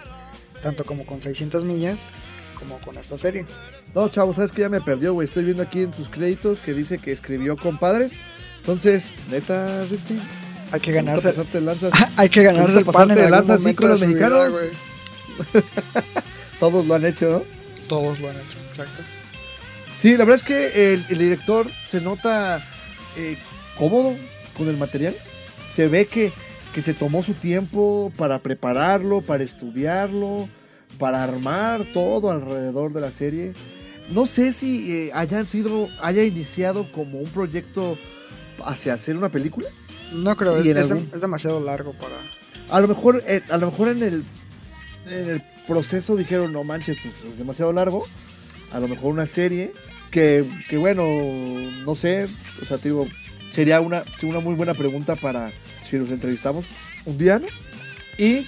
tanto como con 600 millas, como con esta serie. No, chavo, sabes que ya me perdió, güey. Estoy viendo aquí en sus créditos que dice que escribió compadres. Entonces, neta, Rifty. Hay que ¿te gusta ganarse, lanzas? hay que ganarse ¿Te [laughs] el pan en algún momento de su vida, güey. [laughs] Todos lo han hecho, ¿no? Todos lo han hecho, exacto. Sí, la verdad es que el, el director se nota eh, cómodo con el material. Se ve que, que se tomó su tiempo para prepararlo, para estudiarlo, para armar todo alrededor de la serie. No sé si eh, hayan sido, haya iniciado como un proyecto hacia hacer una película. No creo, algún- es demasiado largo para... A lo mejor, eh, a lo mejor en el, en el proceso dijeron, no manches, pues es demasiado largo. A lo mejor una serie que, que bueno, no sé, o sea, te digo, sería una, una muy buena pregunta para si nos entrevistamos un día, ¿no? Y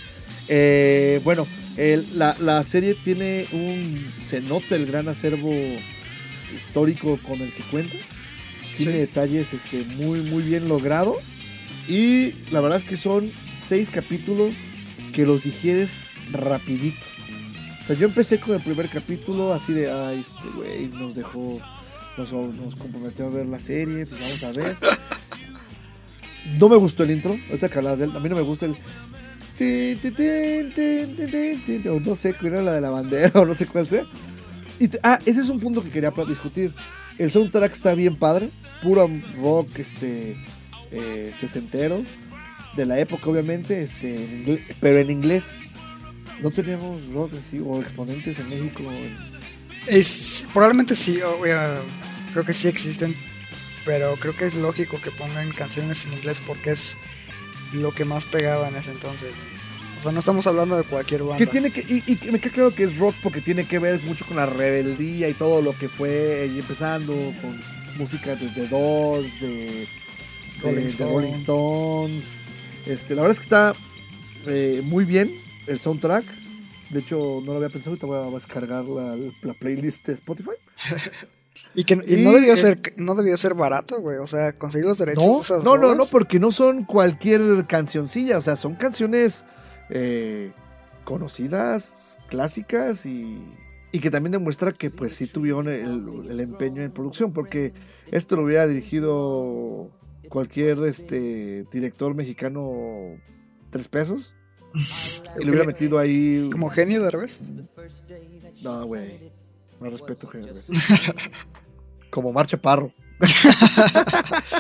eh, bueno, el- la, la serie tiene un, se nota el gran acervo histórico con el que cuenta. Tiene Sí. detalles este, muy, muy bien logrados. Y la verdad es que son seis capítulos que los digieres rapidito. Sea, yo empecé con el primer capítulo así de, ay, este güey nos dejó, nos, comprometió a ver la serie, pues vamos a ver. No me gustó el intro, ahorita que hablas de él, a mí no me gusta el... o no sé, cuál era la de la bandera, [laughs] o no sé cuál sea. Y ah, ese es un punto que quería discutir. El soundtrack está bien padre, puro rock, este, eh, sesentero, de la época obviamente, este, pero en inglés. No teníamos rock así, o exponentes en México. Es, probablemente sí, creo que sí existen, pero creo que es lógico que pongan canciones en inglés porque es lo que más pegaba en ese entonces. O sea, no estamos hablando de cualquier banda. Que tiene que, y, me queda claro que es rock porque tiene que ver mucho con la rebeldía y todo lo que fue y empezando con música de The Doors, de, de- Rolling de Rolling Stones. Stones. Este, la verdad es que está eh, muy bien el soundtrack. De hecho, no lo había pensado, ahorita voy a descargar la, la playlist de Spotify. [laughs] Y que y Y no debió ser no debió ser barato, güey. O sea, conseguir los derechos No, de esas no, no, no, porque no son cualquier cancioncilla, o sea, son canciones eh, conocidas, clásicas y, y que también demuestra que pues sí tuvieron el, el empeño en producción, porque esto lo hubiera dirigido cualquier este director mexicano tres pesos [laughs] y le hubiera metido ahí Como genio de revés. no güey no respeto género [laughs] como Marcha Parro [laughs]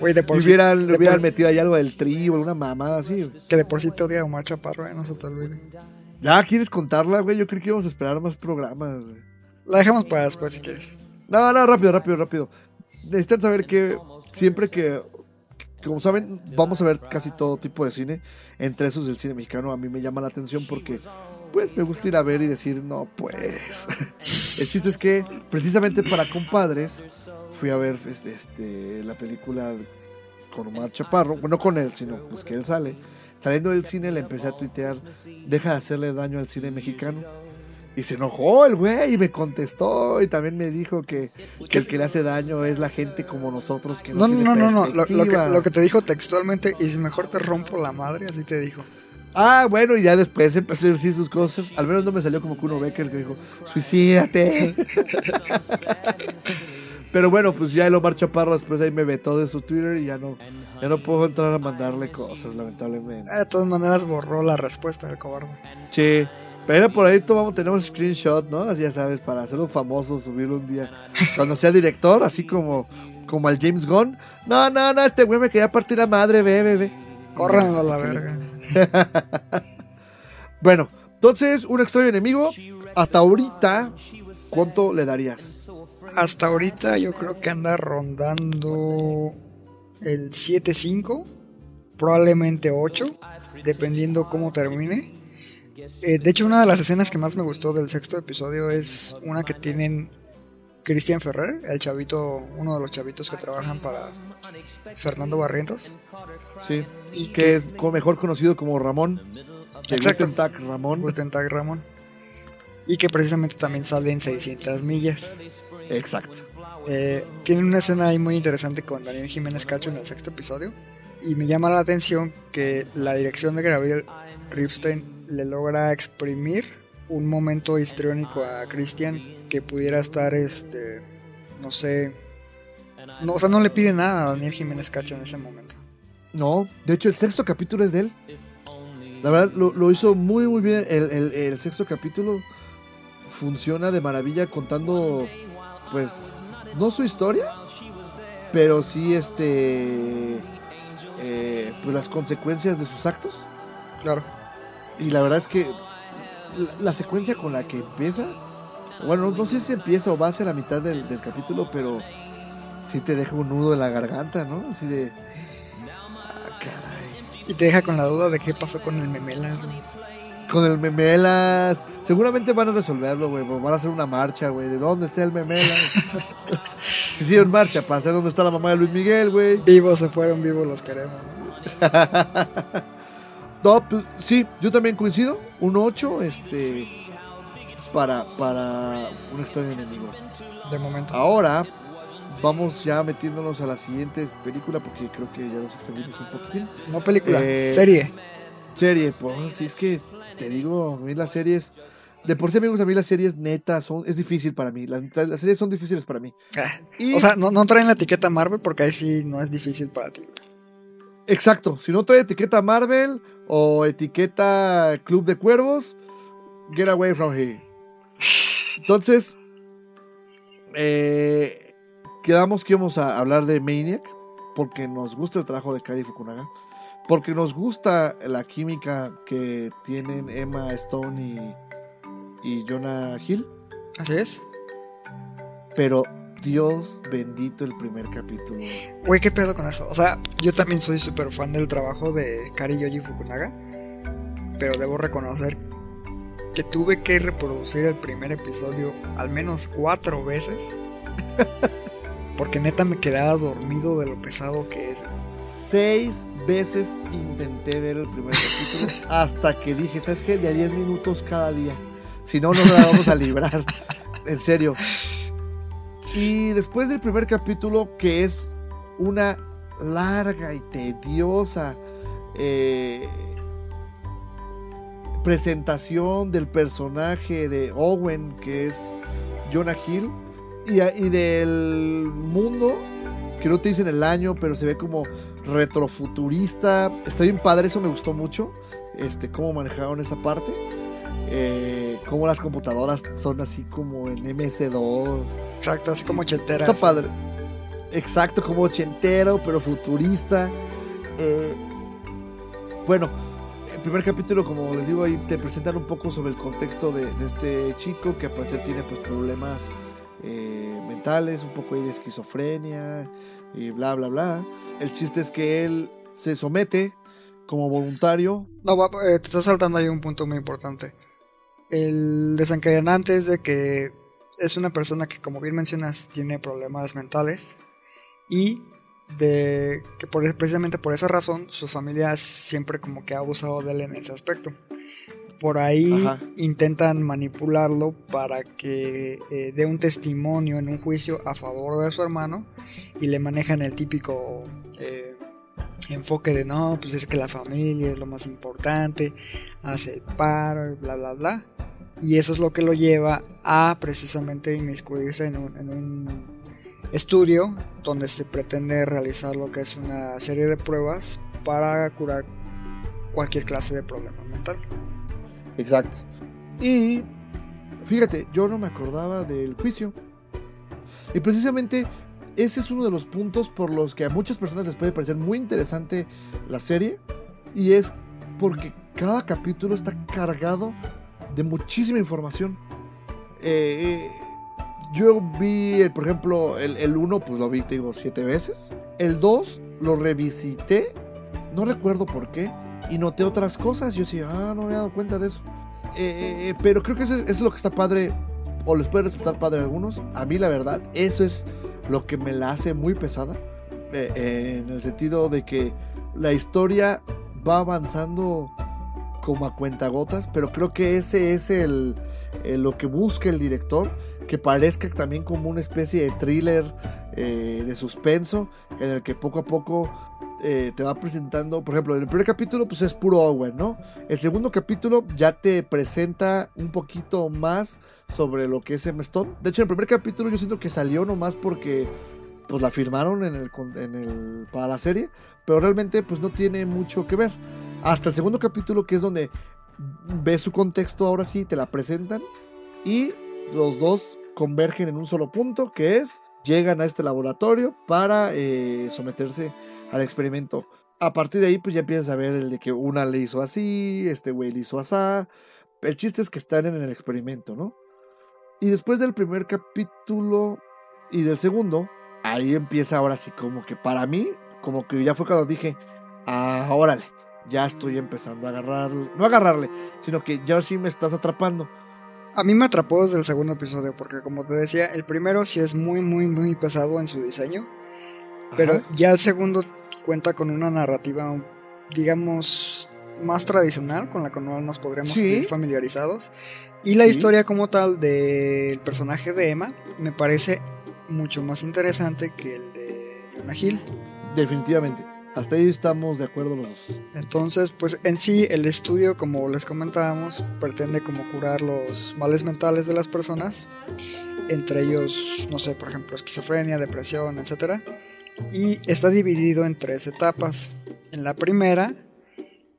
Güey, de por sí. hubieran, le de hubieran por- metido ahí algo del trío, alguna mamada así. Que de por sí te odia Omar Chaparro, eh, no se te olvide. Ya, ¿quieres contarla, güey? Yo creo que íbamos a esperar más programas. güey. La dejamos para después si quieres. No, no, rápido, rápido, rápido. Necesitan saber que siempre que, que como saben, vamos a ver casi todo tipo de cine. Entre esos, el cine mexicano a mí me llama la atención porque, pues, me gusta ir a ver y decir, no, pues. [laughs] el chiste es que, precisamente para compadres, fui a ver este, este, la película con Omar Chaparro. Bueno, no con él, sino pues que él sale. Saliendo del cine, le empecé a tuitear: deja de hacerle daño al cine mexicano. Y se enojó el güey y me contestó y también me dijo que, que el que le hace daño es la gente como nosotros que No, no, no, no, no, no. Lo, lo que, lo te dijo textualmente, y si mejor te rompo la madre, así te dijo. Ah, bueno, y ya después empecé a decir sus cosas. Al menos no me salió como que uno Becker que dijo, suicídate. [laughs] Pero bueno, pues ya el Omar Chaparro después ahí me vetó de su Twitter y ya no, ya no puedo entrar a mandarle cosas, lamentablemente. Ah, De todas maneras borró la respuesta del cobarde. Sí, pero por ahí tomamos, tenemos screenshot, ¿no? Así ya sabes, para hacerlo famoso, subirlo un día. Cuando sea director, así como, como al James Gunn. No, no, no, este güey me quería partir la madre, ve, ve, ve. A la verga. [laughs] Bueno, entonces, un extraño enemigo. Hasta ahorita, ¿cuánto le darías? Hasta ahorita yo creo que anda rondando el 7-5, probablemente 8, dependiendo cómo termine. Eh, de hecho, una de las escenas que más me gustó del sexto episodio es una que tienen Cristian Ferrer, el chavito, uno de los chavitos que trabajan para Fernando Barrientos. Sí. Y Que es mejor conocido como Ramón. Exacto. Guten Tag Ramón. Guten Tag, Ramón. Y que precisamente también sale en 600 millas. Exacto. Eh, tienen una escena ahí muy interesante con Daniel Jiménez Cacho en el sexto episodio. Y me llama la atención que la dirección de Gabriel Ripstein le logra exprimir un momento histriónico a Christian que pudiera estar, este, no sé, no, o sea, no le pide nada a Daniel Jiménez Cacho en ese momento. No, de hecho el sexto capítulo es de él. La verdad lo, lo hizo muy muy bien. El, el- el sexto capítulo funciona de maravilla contando, pues, no su historia, pero sí este, eh, pues las consecuencias de sus actos. Claro. Y la verdad es que la, la secuencia con la que empieza, bueno, no sé si empieza o va hacia la mitad del, del capítulo, pero sí te deja un nudo en la garganta, ¿no? Así de... Ah, caray. Y te deja con la duda de qué pasó con el Memelas. güey. Con el Memelas. Seguramente van a resolverlo, güey. Van a hacer una marcha, güey. ¿De dónde está el Memelas? [laughs] Hicieron marcha para saber dónde está la mamá de Luis Miguel, güey. Vivos se fueron, vivos los queremos. ¿no? [laughs] No, pues sí, yo también coincido. Un 8, este. Para, para un extraño enemigo. De momento. Ahora vamos ya metiéndonos a la siguiente película porque creo que ya nos extendimos un poquitín. No película, Eh, serie. Serie, pues sí, es que te digo, a mí las series, de por sí amigos, a mí las series netas son, es difícil para mí, las, las series son difíciles para mí. Ah, Y- O sea, no, no traen la etiqueta Marvel porque ahí sí no es difícil para ti. Exacto, si no trae etiqueta Marvel o etiqueta Club de Cuervos, get away from here. Entonces, eh, quedamos que íbamos a hablar de Maniac porque nos gusta el trabajo de Kari Fukunaga, porque nos gusta la química que tienen Emma Stone y, y Jonah Hill, Así es. pero Dios bendito el primer capítulo. Güey, ¿qué pedo con eso? O sea, yo también soy súper fan del trabajo de Kari Yoji Fukunaga. Pero debo reconocer que tuve que reproducir el primer episodio al menos cuatro veces. [laughs] Porque neta me quedaba dormido de lo pesado que es. Seis veces intenté ver el primer capítulo [laughs] hasta que dije, ¿sabes qué? De a 10 minutos cada día. Si no, no la vamos a librar. [laughs] En serio. Y después del primer capítulo, que es una larga y tediosa eh, presentación del personaje de Owen, que es Jonah Hill, y, del mundo, que no te dicen el año, pero se ve como retrofuturista. Está bien padre, eso me gustó mucho. Este, cómo manejaron esa parte. Eh, cómo las computadoras son así como en MS2. Exacto, así como chetera. Está padre. Exacto, como ochentero, pero futurista. Eh, bueno, el primer capítulo, como les digo, ahí te presentan un poco sobre el contexto de, de este chico que al parecer tiene pues, problemas eh, mentales, un poco ahí de esquizofrenia y bla, bla, bla. El chiste es que él se somete como voluntario. No, eh, te estás saltando ahí un punto muy importante. El desencadenante es de que es una persona que, como bien mencionas, tiene problemas mentales y de que por, precisamente por esa razón su familia siempre como que ha abusado de él en ese aspecto. Por ahí Ajá. intentan manipularlo para que eh, dé un testimonio en un juicio a favor de su hermano y le manejan el típico eh, enfoque de no, pues es que la familia es lo más importante, hace el paro, bla, bla, bla. Y eso es lo que lo lleva a precisamente inmiscuirse en un, en un estudio donde se pretende realizar lo que es una serie de pruebas para curar cualquier clase de problema mental. Exacto. Y fíjate, yo no me acordaba del juicio. Y precisamente ese es uno de los puntos por los que a muchas personas les puede parecer muy interesante la serie. Y es porque cada capítulo está cargado de muchísima información. Eh, eh, yo vi, eh, por ejemplo, el 1, pues lo vi, digo, siete veces. El 2 lo revisité, no recuerdo por qué, y noté otras cosas. Yo decía, ah, no me había dado cuenta de eso. Pero creo que eso es, eso es lo que está padre, o les puede resultar padre a algunos. A mí, la verdad, eso es lo que me la hace muy pesada. eh, eh, en el sentido de que la historia va avanzando como a cuentagotas, pero creo que ese es el, el- lo que busca el director, que parezca también como una especie de thriller eh, de suspenso, en el que poco a poco eh, te va presentando, por ejemplo, en el primer capítulo pues es puro Owen, ¿no? El segundo capítulo ya te presenta un poquito más sobre lo que es Emma Stone. De hecho, el primer capítulo yo siento que salió nomás porque pues la firmaron en el, en el para la serie, pero realmente pues no tiene mucho que ver. Hasta el segundo capítulo que es donde ves su contexto ahora sí, te la presentan y los dos convergen en un solo punto que es llegan a este laboratorio para eh, someterse al experimento. A partir de ahí pues ya empiezas a ver el de que una le hizo así, este güey le hizo asá. El chiste es que están en el experimento, ¿no? Y después del primer capítulo y del segundo, ahí empieza ahora sí como que para mí, como que ya fue cuando dije, ah, órale, ya estoy empezando a agarrarle, no agarrarle, sino que ya sí me estás atrapando. A mí me atrapó desde el segundo episodio porque como te decía, el primero sí es muy muy muy pesado en su diseño, pero ya el segundo cuenta con una narrativa digamos más tradicional con la que no nos podríamos Sí. sentir familiarizados y la Sí. historia como tal del personaje de Emma me parece mucho más interesante que el de Jonah Hill. Definitivamente. Hasta ahí estamos de acuerdo los dos. Entonces, pues en sí el estudio, como les comentábamos, pretende como curar los males mentales de las personas, entre ellos, no sé, por ejemplo, esquizofrenia, depresión, etc. Y está dividido en tres etapas. En la primera,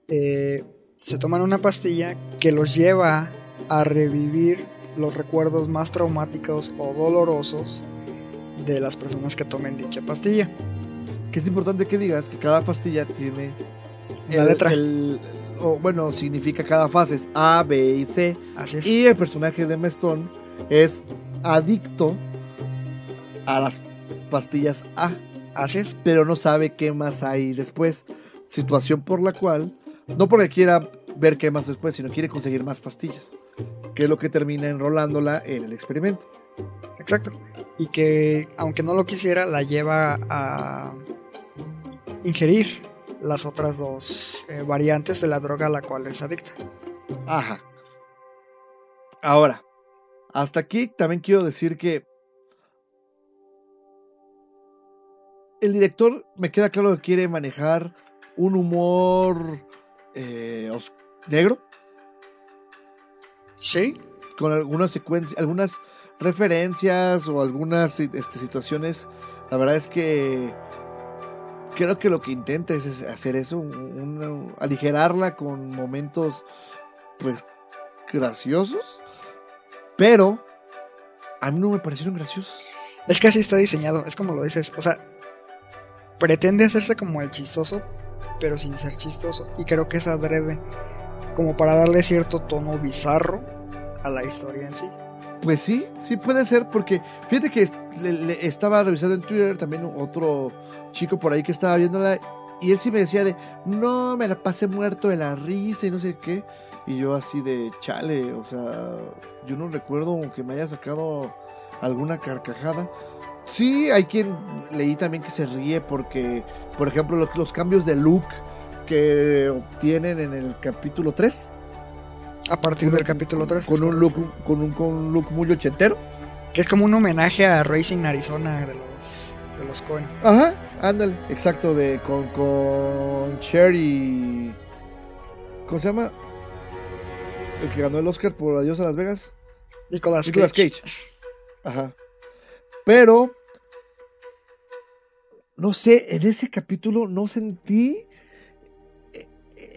eh, se toman una pastilla que los lleva a revivir los recuerdos más traumáticos o dolorosos de las personas que tomen dicha pastilla. Que es importante que digas que cada pastilla tiene Una letra. el- o bueno, significa cada fase es A, B y C. Así es. Y el personaje de Mestón es adicto a las pastillas A, Así es. pero no sabe qué más hay después. Situación por la cual, no porque quiera ver qué más después, sino quiere conseguir más pastillas. Que es lo que termina enrolándola en el experimento. Exacto. Y que, aunque no lo quisiera, la lleva a ingerir las otras dos eh, variantes de la droga a la cual es adicta. Ajá. Ahora, hasta aquí también quiero decir que el director me queda claro que quiere manejar un humor eh, negro Sí, con algunas secuencias, algunas referencias o algunas este, situaciones. La verdad es que creo que lo que intenta es, es hacer eso, un- un- aligerarla con momentos, pues, graciosos, pero a mí no me parecieron graciosos. es que así está diseñado, es como lo dices. O sea, pretende hacerse como el chistoso, pero sin ser chistoso. Y creo que es adrede, como para darle cierto tono bizarro a la historia en sí. Pues sí, sí puede ser, porque fíjate que le- estaba revisando en Twitter también otro chico por ahí que estaba viéndola y él sí me decía de, no, me la pasé muerto de la risa y no sé qué. Y yo así de, chale, o sea, yo no recuerdo que me haya sacado alguna carcajada. Sí, hay quien leí también que se ríe porque, por ejemplo, los, los cambios de look que obtienen en el capítulo 3 A partir del capítulo 3. con un look con un, con un look muy ochentero. Que es como un homenaje a Racing Arizona de los, de los Cohen. Ajá, ándale, exacto, de con, con Cherry. ¿Cómo se llama? El que ganó el Oscar por Adiós a Las Vegas. Nicolas, Nicolas Cage. Cage. Ajá. Pero. No sé, en ese capítulo no sentí eh,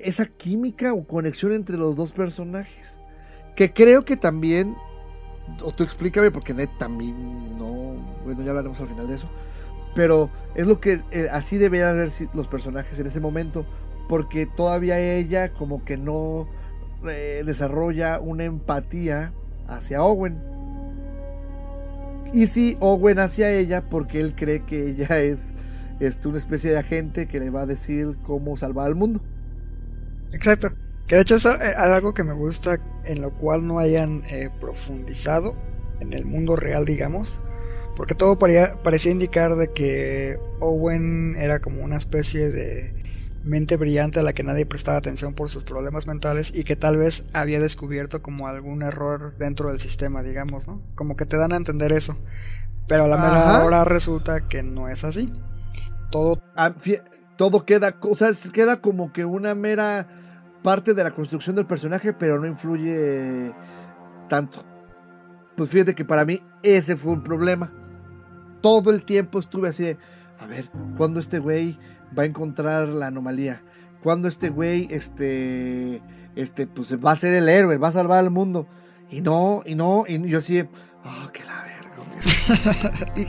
esa química o conexión entre los dos personajes. Que creo que también. O tú explícame, porque Ned también no. Bueno, ya hablaremos al final de eso. Pero es lo que eh, así deberían ver los personajes en ese momento. Porque todavía ella, como que no eh, desarrolla una empatía hacia Owen. Y sí, Owen hacia ella porque él cree que ella es este, una especie de agente que le va a decir cómo salvar al mundo. Exacto. Que de hecho es eh, algo que me gusta en lo cual no hayan eh, profundizado en el mundo real, digamos. Porque todo parecía, parecía indicar de que Owen era como una especie de mente brillante a la que nadie prestaba atención por sus problemas mentales y que tal vez había descubierto como algún error dentro del sistema, digamos, ¿no? Como que te dan a entender eso. Pero a la mera hora resulta que no es así. Todo Ah, Todo queda, o sea, queda como que una mera parte de la construcción del personaje, pero no influye tanto. Pues fíjate que para mí ese fue un problema. Todo el tiempo estuve así de, a ver, ¿cuándo este güey va a encontrar la anomalía? ¿Cuándo este güey, este, este, pues va a ser el héroe, va a salvar al mundo? Y no, y no, y yo así, de, oh.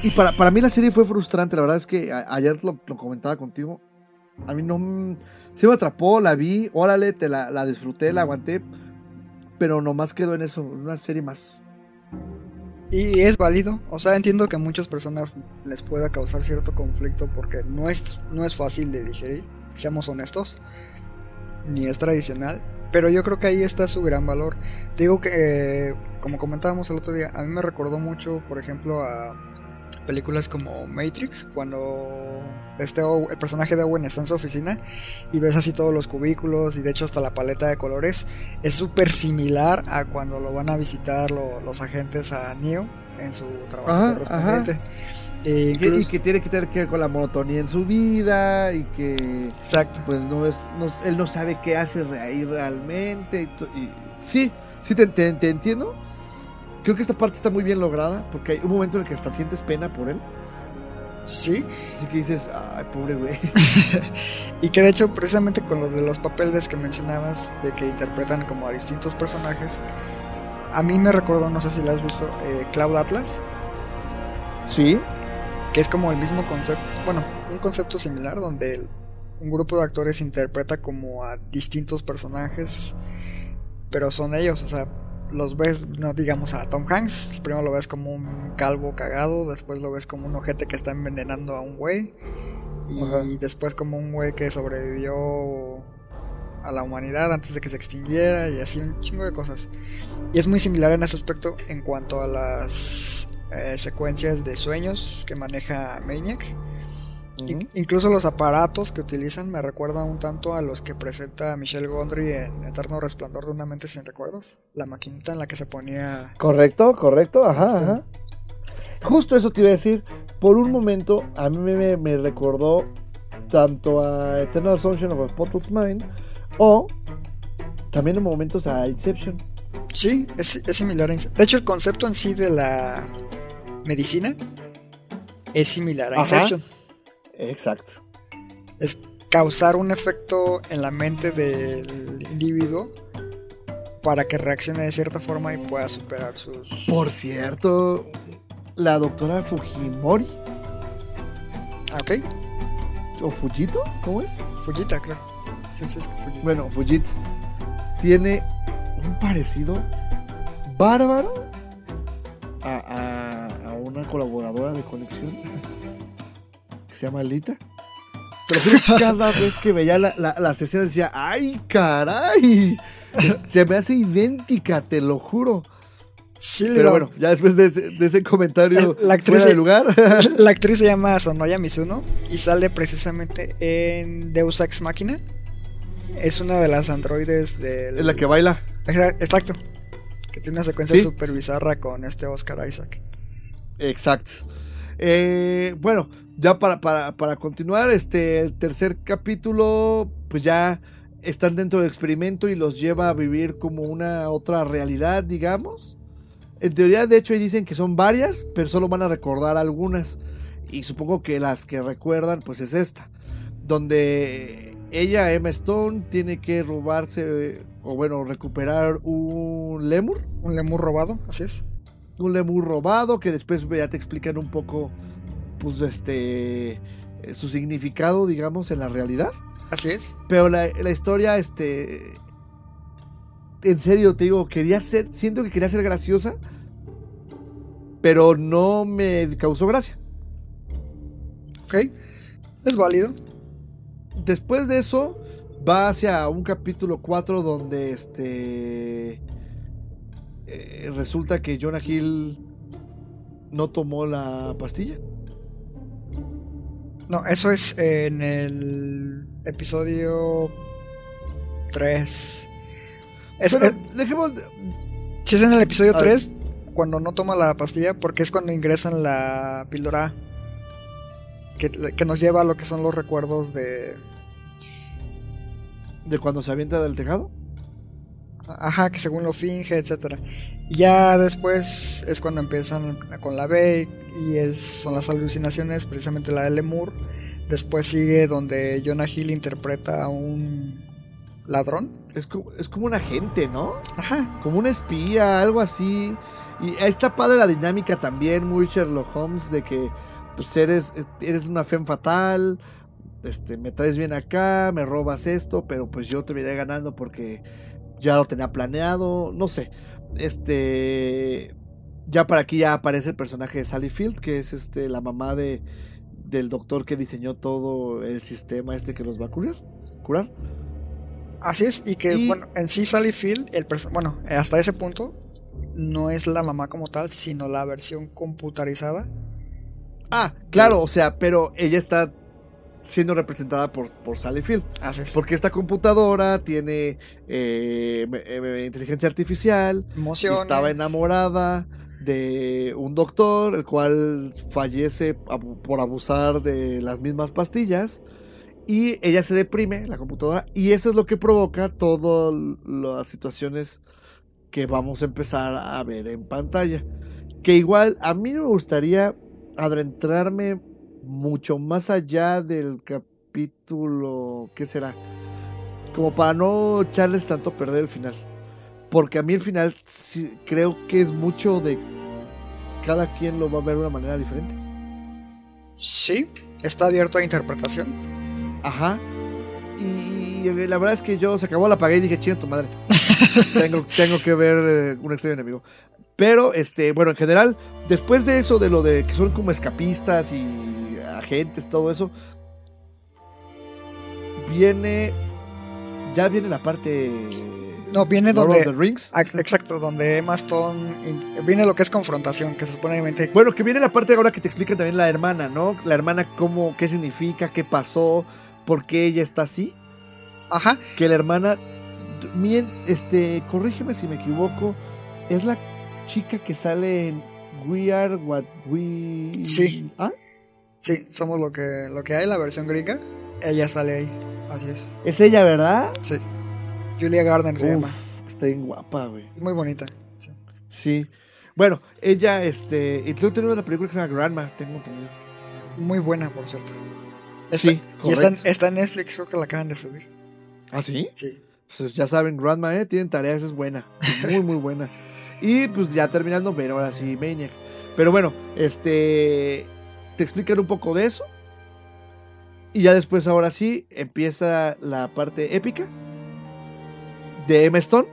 Y para, para mí la serie fue frustrante, la verdad es que ayer lo, comentaba contigo. A mí no, mm, sí me atrapó, la vi, órale, te la, la disfruté, la aguanté, pero nomás quedó en eso, una serie más. Y es válido, o sea, entiendo que a muchas personas les pueda causar cierto conflicto porque no es, no es fácil de digerir, seamos honestos, ni es tradicional, pero yo creo que ahí está su gran valor. Digo que, eh, como comentábamos el otro día, a mí me recordó mucho, por ejemplo, a películas como Matrix, cuando este el personaje de Owen está en su oficina y ves así todos los cubículos y de hecho hasta la paleta de colores es súper similar a cuando lo van a visitar lo- los agentes a Neo en su trabajo Ajá, correspondiente. Y que, y incluso- que tiene que tener que ver con la monotonía en su vida y que Exacto. pues no es, no- él no sabe qué hace ahí realmente. Y, sí, sí te, te- te entiendo. Creo que esta parte está muy bien lograda porque hay un momento en el que hasta sientes pena por él. Sí, Así que dices, ay, pobre güey. [laughs] y que de hecho precisamente con lo de los papeles que mencionabas, de que interpretan como a distintos personajes, a mí me recordó, no sé si la has visto, eh, Cloud Atlas, Sí, que es como el mismo concepto, bueno, un concepto similar donde el- un grupo de actores interpreta como a distintos personajes, pero son ellos, o sea, los ves, no digamos a Tom Hanks, primero lo ves como un calvo cagado, después lo ves como un ojete que está envenenando a un güey, y Ajá. después como un güey que sobrevivió a la humanidad antes de que se extinguiera y así un chingo de cosas. Y es muy similar en ese aspecto en cuanto a las eh, secuencias de sueños que maneja Maniac. In- incluso los aparatos que utilizan me recuerdan un tanto a los que presenta Michelle Gondry en Eterno Resplandor de una mente sin recuerdos. La maquinita en la que se ponía... correcto, correcto, ajá, Sí. ajá. Justo eso te iba a decir. Por un momento, a mí me, me recordó tanto a Eternal Sunshine of a Spotless Mind o también en momentos a Inception. Sí, es, es similar. a Ince- De hecho, el concepto en sí de la medicina es similar a Ajá. Inception. Exacto. Es causar un efecto en la mente del individuo para que reaccione de cierta forma y pueda superar sus... Por cierto, la doctora Fujimori Ah, ok. o Fujito, ¿cómo es? Fujita, creo. Sí, sí, es que Fujita. Bueno, Fujit tiene un parecido bárbaro colaboradora de conexión [laughs] que se llama Lita. Pero [laughs] cada vez que veía la, la, las escenas decía, ¡ay, caray! Se me hace idéntica, te lo juro. Sí, Pero la- bueno, ya después de ese, de ese comentario La actriz- fuera de lugar, [laughs] La actriz se llama Sonoya Mizuno y sale precisamente en Deus Ex Machina. Es una de las androides del. es la que baila. Exa- Exacto. Que tiene una secuencia Sí. súper bizarra con este Oscar Isaac. Exacto. Eh, bueno, ya para, para, para continuar, este, el tercer capítulo, pues ya están dentro del experimento y los lleva a vivir como una otra realidad, digamos. En teoría, de hecho, ahí dicen que son varias, pero solo van a recordar algunas. Y supongo que las que recuerdan, pues es esta. Donde ella, Emma Stone, tiene que robarse, o bueno, recuperar un lemur Un lemur robado, así es. Un lemur robado que después ya te explican un poco pues este eh, su significado digamos en la realidad Así es. pero la, la historia este en serio te digo quería ser siento que quería ser graciosa pero no me causó gracia Ok. Es válido. después de eso va hacia un capítulo 4 donde este eh, resulta que Jonah Hill no tomó la pastilla No, eso es en el episodio 3. Es, Pero es- dejemos de- sí es en el episodio A ver. 3 cuando no toma la pastilla porque es cuando ingresan la píldora que, que nos lleva a lo que son los recuerdos de... de cuando se avienta del tejado. Ajá, que según lo finge, etcétera. Y ya después es cuando empiezan con la B y es, son las alucinaciones, precisamente la de Lemur. Después sigue donde Jonah Hill interpreta a un ladrón. Es como, es como un agente, ¿no? Ajá, Como un espía, algo así. Y ahí está padre la dinámica también, muy Sherlock Holmes, de que pues eres, eres una femme fatal, este, me traes bien acá, me robas esto, pero pues yo te iré ganando porque ya lo tenía planeado, no sé. Este, ya para aquí ya aparece el personaje de Sally Field, que es este la mamá de del doctor que diseñó todo el sistema este que los va a curar. curar. así es. Y que, Y- bueno, en sí Sally Field, el bueno, hasta ese punto, no es la mamá como tal, sino la versión computarizada. Ah, claro, o sea, pero ella está siendo representada por, por Sally Field. Así es. Porque esta computadora tiene eh, eh, inteligencia artificial, Emociones. estaba enamorada de un doctor, el cual fallece por abusar de las mismas pastillas. Y ella se deprime, la computadora, y eso es lo que provoca todas las situaciones que vamos a empezar a ver en pantalla. Que igual a mí me gustaría adentrarme mucho más allá del capítulo, ¿qué será? Como para no echarles tanto a perder el final. Porque a mí el final sí, creo que es mucho de cada quien lo va a ver de una manera diferente. Sí, está abierto a interpretación. Ajá. Y la verdad es que yo se acabó la apagué y dije, chinga tu madre. [laughs] tengo, tengo que ver eh, un extraño enemigo. Pero, este, bueno, en general, después de eso, de lo de que son como escapistas y agentes, todo eso, viene. Ya viene la parte. No, viene Lord donde. of the Rings. Ah, Exacto, donde Emma Stone viene lo que es confrontación, que se supone obviamente Bueno, que viene la parte ahora que te explican también la hermana, ¿no? La hermana, cómo, qué significa, qué pasó, por qué ella está así. Ajá, Que la hermana, bien, este, corrígeme si me equivoco, es la chica que sale en We Are What We. Sí. Sí, somos lo que, lo que hay, la versión gringa. Ella sale ahí, así es. Es ella, ¿verdad? Sí. Julia Gardner se llama. Está bien guapa, güey. Es muy bonita. sí. Sí. Bueno, ella, este, y luego tenemos la película que se llama Grandma, tengo entendido. Muy buena, por cierto. Está, Sí, y está, en- correcto. está en Netflix, creo que la acaban de subir. ¿Ah, sí? Sí. Pues ya saben, Grandma, ¿eh? Tienen tareas, es buena. Muy, muy buena. Y pues ya terminando, pero ahora sí, Maniac. Pero bueno, este. Te explican un poco de eso. Y ya después, ahora sí, empieza la parte épica de Emma Stone,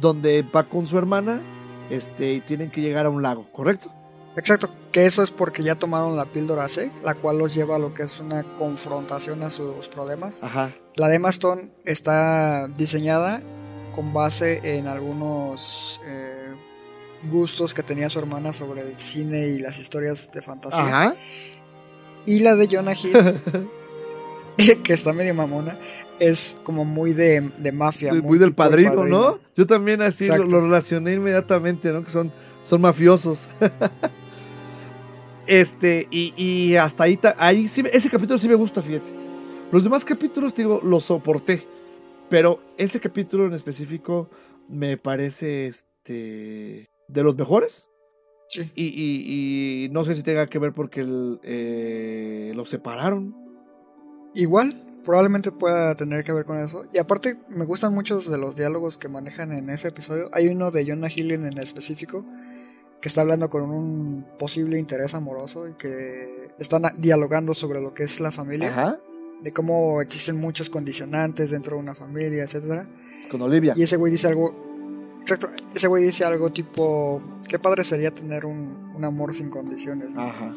donde va con su hermana este, y tienen que llegar a un lago, ¿correcto? Exacto, que eso es porque ya tomaron la píldora C, la cual los lleva a lo que es una confrontación a sus problemas. Ajá. La de Emma Stone está diseñada con base en algunos eh, gustos que tenía su hermana sobre el cine y las historias de fantasía. Ajá. Y la de Jonah Hill, [laughs] que está medio mamona, es como muy de, de mafia. Muy del padrino, ¿no? Yo también así lo, relacioné inmediatamente, ¿no? Que son, son mafiosos. [laughs] este, y, y hasta ahí, ahí sí, ese capítulo sí me gusta, fíjate. Los demás capítulos, te digo, los soporté. Pero ese capítulo en específico me parece este de los mejores. Sí. Y, y- y no sé si tenga que ver porque el, eh, los separaron. Igual, probablemente pueda tener que ver con eso. Y aparte, me gustan muchos de los diálogos que manejan en ese episodio. Hay uno de Jonah Hill en específico que está hablando con un posible interés amoroso y que están dialogando sobre lo que es la familia, Ajá. de cómo existen muchos condicionantes dentro de una familia, etcétera. Con Olivia. Y ese güey dice algo, exacto, ese güey dice algo tipo, qué padre sería tener un, un amor sin condiciones. ¿no? Ajá.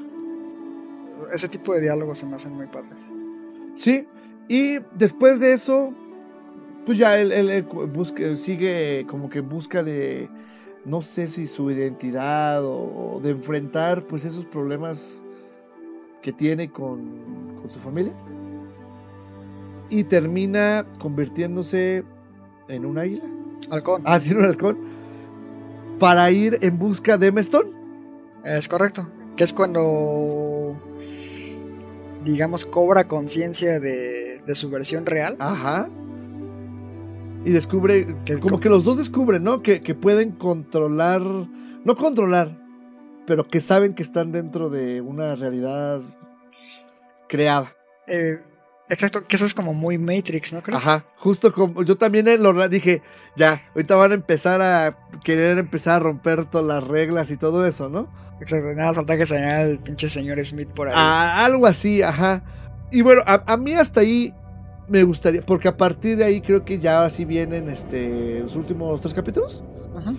Ese tipo de diálogos se me hacen muy padres. Sí, y después de eso, pues ya él, él- sigue como que busca de, no sé si su identidad o, o de enfrentar pues esos problemas que tiene con, con su familia. Y termina convirtiéndose en un águila. Halcón. Ah, sí, un halcón. Para ir en busca de Stone. Es correcto. Que es cuando, digamos, cobra conciencia de, de su versión real. Ajá. Y descubre, como que los dos descubren, ¿no? Que, que pueden controlar, no controlar, pero que saben que están dentro de una realidad creada. Eh, exacto, que eso es como muy Matrix, ¿no crees? Ajá, justo como yo también eh, lo dije, ya, ahorita van a empezar a querer empezar a romper todas las reglas y todo eso, ¿no? Exacto, nada, falta que se el pinche señor Smith por ahí. Ah, algo así, ajá. Y bueno, a, a mí hasta ahí me gustaría, porque a partir de ahí creo que ya ahora sí vienen este, los últimos tres capítulos. Ajá.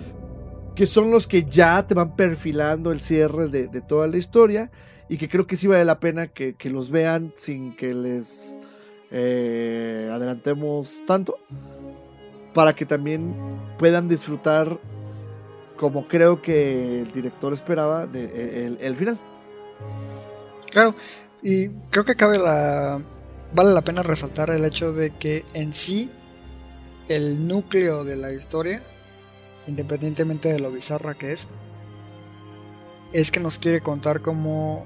que son los que ya te van perfilando el cierre de, de toda la historia y que creo que sí vale la pena que, que los vean sin que les eh, adelantemos tanto para que también puedan disfrutar como creo que el director esperaba e, el, el final. Claro, y creo que cabe la. Vale la pena resaltar el hecho de que en sí el núcleo de la historia, independientemente de lo bizarra que es, es que nos quiere contar como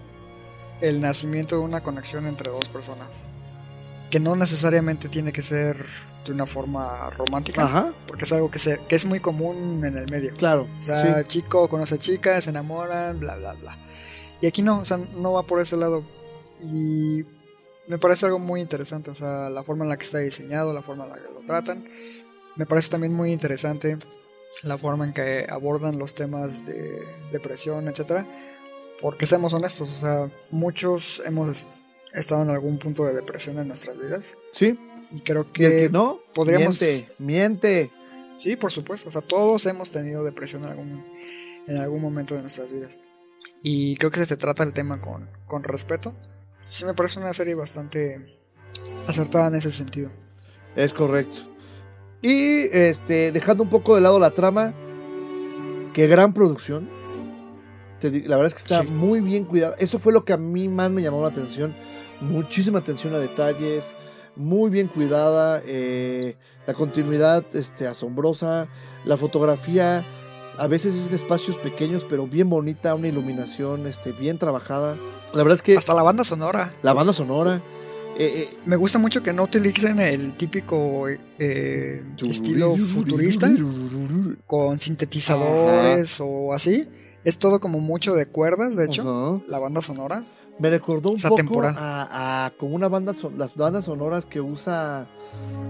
el nacimiento de una conexión entre dos personas. Que no necesariamente tiene que ser de una forma romántica, Ajá, porque es algo que, se, que es muy común en el medio. claro. O sea, sí. chico conoce chica, se enamoran, bla, bla, bla. Y aquí no, o sea, no va por ese lado. Y me parece algo muy interesante, o sea, la forma en la que está diseñado, la forma en la que lo tratan. Me parece también muy interesante la forma en que abordan los temas de depresión, etcétera. Porque seamos honestos, o sea, muchos hemos estado en algún punto de depresión en nuestras vidas. Sí, Y creo y el que no, podríamos- miente, miente. Sí, por supuesto. O sea, todos hemos tenido depresión en algún, en algún momento de nuestras vidas. Y creo que se te trata el tema con, con respeto. Sí, me parece una serie bastante acertada en ese sentido. Es correcto. Y este, dejando un poco de lado la trama, qué gran producción. La verdad es que está Sí. muy bien cuidada. Eso fue lo que a mí más me llamó la atención. Muchísima atención a detalles, muy bien cuidada. eh, la continuidad este, asombrosa. La fotografía, a veces es en espacios pequeños, pero bien bonita. Una iluminación este, bien trabajada. La verdad es que Hasta la banda sonora. la banda sonora. eh, eh, Me gusta mucho que no utilicen el típico eh, estilo futurista con sintetizadores o así. Es todo como mucho de cuerdas, de hecho, Ajá. la banda sonora. Me recordó un Esa poco a, a como una banda son- las bandas sonoras que usa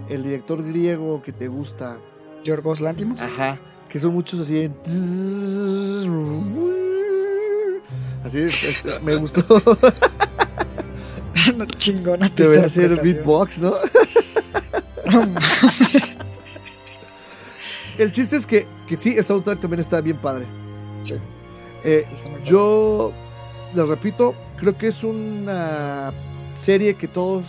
el director griego que te gusta. Yorgos Lantimos. Ajá. Que son muchos así en... Así es, es- me gustó. [laughs] Una chingona Te voy a hacer beatbox, ¿no? No. El chiste es que, que sí, el soundtrack también está bien padre. Sí. Eh, Sí, está yo, les repito, creo que es una serie que todos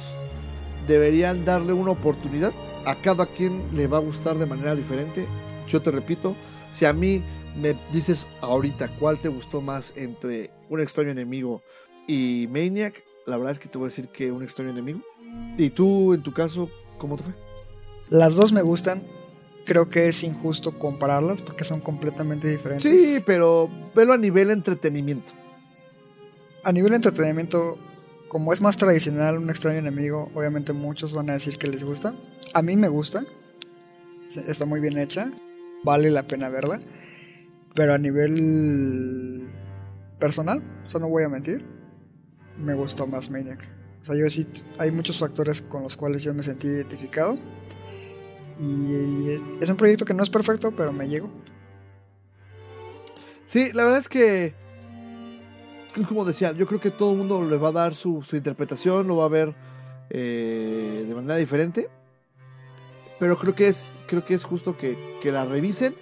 deberían darle una oportunidad. A cada quien le va a gustar de manera diferente. Yo te repito, si a mí me dices ahorita cuál te gustó más entre Un extraño enemigo y Maniac, la verdad es que te voy a decir que Un extraño enemigo. Y tú, en tu caso, ¿cómo te fue? Las dos me gustan. Creo que es injusto compararlas porque son completamente diferentes. Sí, pero velo a nivel entretenimiento. A nivel de entretenimiento, como es más tradicional, un extraño enemigo, obviamente muchos van a decir que les gusta. A mí me gusta. Está muy bien hecha. Vale la pena verla. Pero a nivel personal, o sea, no voy a mentir, me gustó más Maniac. O sea, yo sí, hay muchos factores con los cuales yo me sentí identificado. Y es un proyecto que no es perfecto, pero me llegó. Sí, la verdad es que, es como decía, yo creo que todo el mundo le va a dar su, su interpretación, lo va a ver eh, de manera diferente. Pero creo que es, creo que es justo que, que la revisen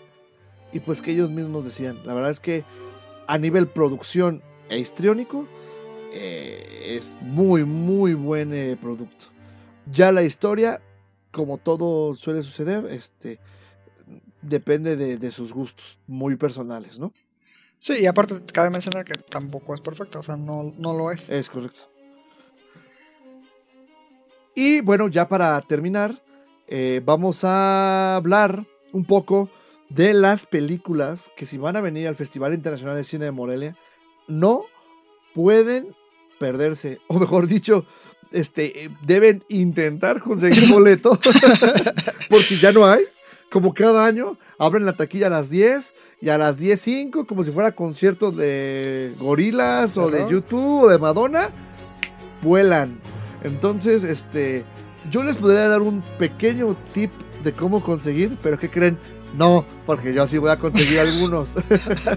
y pues que ellos mismos decidan. La verdad es que a nivel producción e histriónico eh, es muy, muy buen eh, producto. Ya la historia, como todo suele suceder, este depende de, de sus gustos muy personales, ¿no? Sí, y aparte cabe mencionar que tampoco es perfecto, o sea, no, no lo es. Es correcto. Y bueno, ya para terminar, eh, vamos a hablar un poco de las películas que si van a venir al Festival Internacional de Cine de Morelia, no pueden perderse, [laughs] o mejor dicho, este, deben intentar conseguir boleto, [laughs] porque ya no hay. Como cada año, abren la taquilla a las 10 y a las 10.05, como si fuera concierto de gorilas o de. YouTube o de Madonna, vuelan. Entonces, este, yo les podría dar un pequeño tip de cómo conseguir, pero ¿qué creen? No, porque yo sí voy a conseguir [laughs] algunos.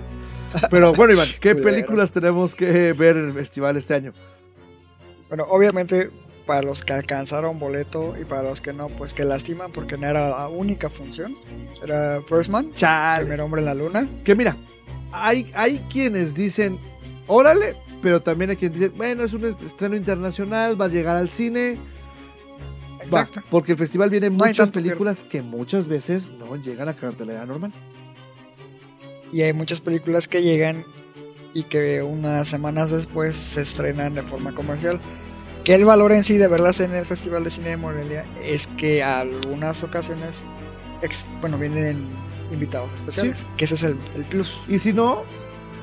[laughs] pero bueno, Iván, ¿qué películas tenemos que ver en el festival este año? Bueno, obviamente para los que alcanzaron boleto y para los que no, pues que lastiman porque no era la única función. Era First Man, Chale. primer hombre en la luna. Que mira, hay, hay quienes dicen, órale, pero también hay quienes dicen, bueno, es un est- estreno internacional, va a llegar al cine. Va, Exacto. porque el festival viene No muchas películas que muchas veces no llegan a cartelera normal. Y hay muchas películas que llegan y que unas semanas después se estrenan de forma comercial. Que el valor en sí de verlas en el Festival de Cine de Morelia es que a algunas ocasiones, ex- bueno, vienen invitados especiales, que ese es el, el plus. Y si no,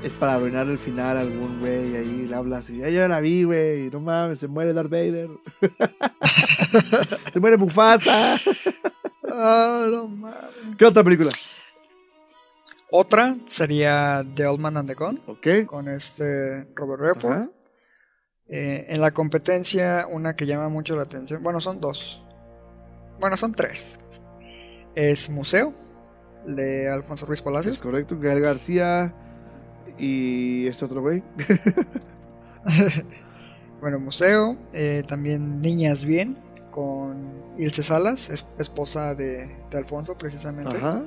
es para arruinar el final a algún güey ahí le hablas y ya yo la vi, güey, no mames, se muere Darth Vader. [laughs] se muere Mufasa. Ah, no mames. ¿Qué otra película? Otra sería The Old Man and the Gun, Ok. con este Robert Redford. Ajá. Eh, en la competencia, una que llama mucho la atención, bueno, son dos. Bueno, son tres. Es Museo, de Alfonso Ruiz Es Palacios. correcto, Gael García y este otro güey. [laughs] Bueno, Museo, eh, también Niñas Bien, con Ilse Salas, es- esposa de, de Alfonso precisamente. Ajá.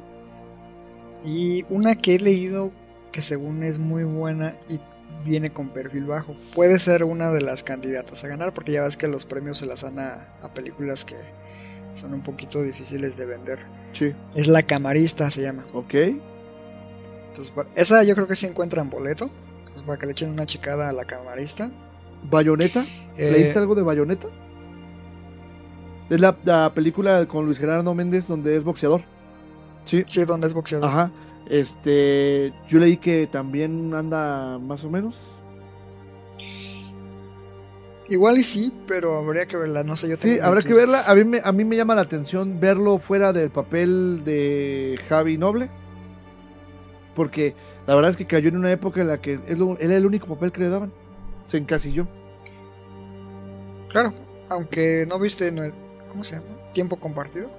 Y una que he leído que según es muy buena y viene con perfil bajo. Puede ser una de las candidatas a ganar, porque ya ves que los premios se las dan a, a películas que son un poquito difíciles de vender. Sí. Es La Camarista, se llama. Ok. Entonces, esa yo creo que sí encuentra en boleto. Pues para que le echen una chicada a La Camarista. Bayoneta. Eh, ¿Leíste algo de Bayoneta? Es la, la película con Luis Gerardo Méndez donde es boxeador. Sí. Sí, donde es boxeador. Ajá. Este, yo leí que también anda más o menos. Igual y sí, pero habría que verla. No sé, yo Sí, habrá que verla. A mí, me, a mí me llama la atención verlo fuera del papel de Javi Noble. Porque la verdad es que cayó en una época en la que lo- era el único papel que le daban. Se encasilló. Claro, aunque no viste. no- ¿Cómo se llama? Tiempo compartido.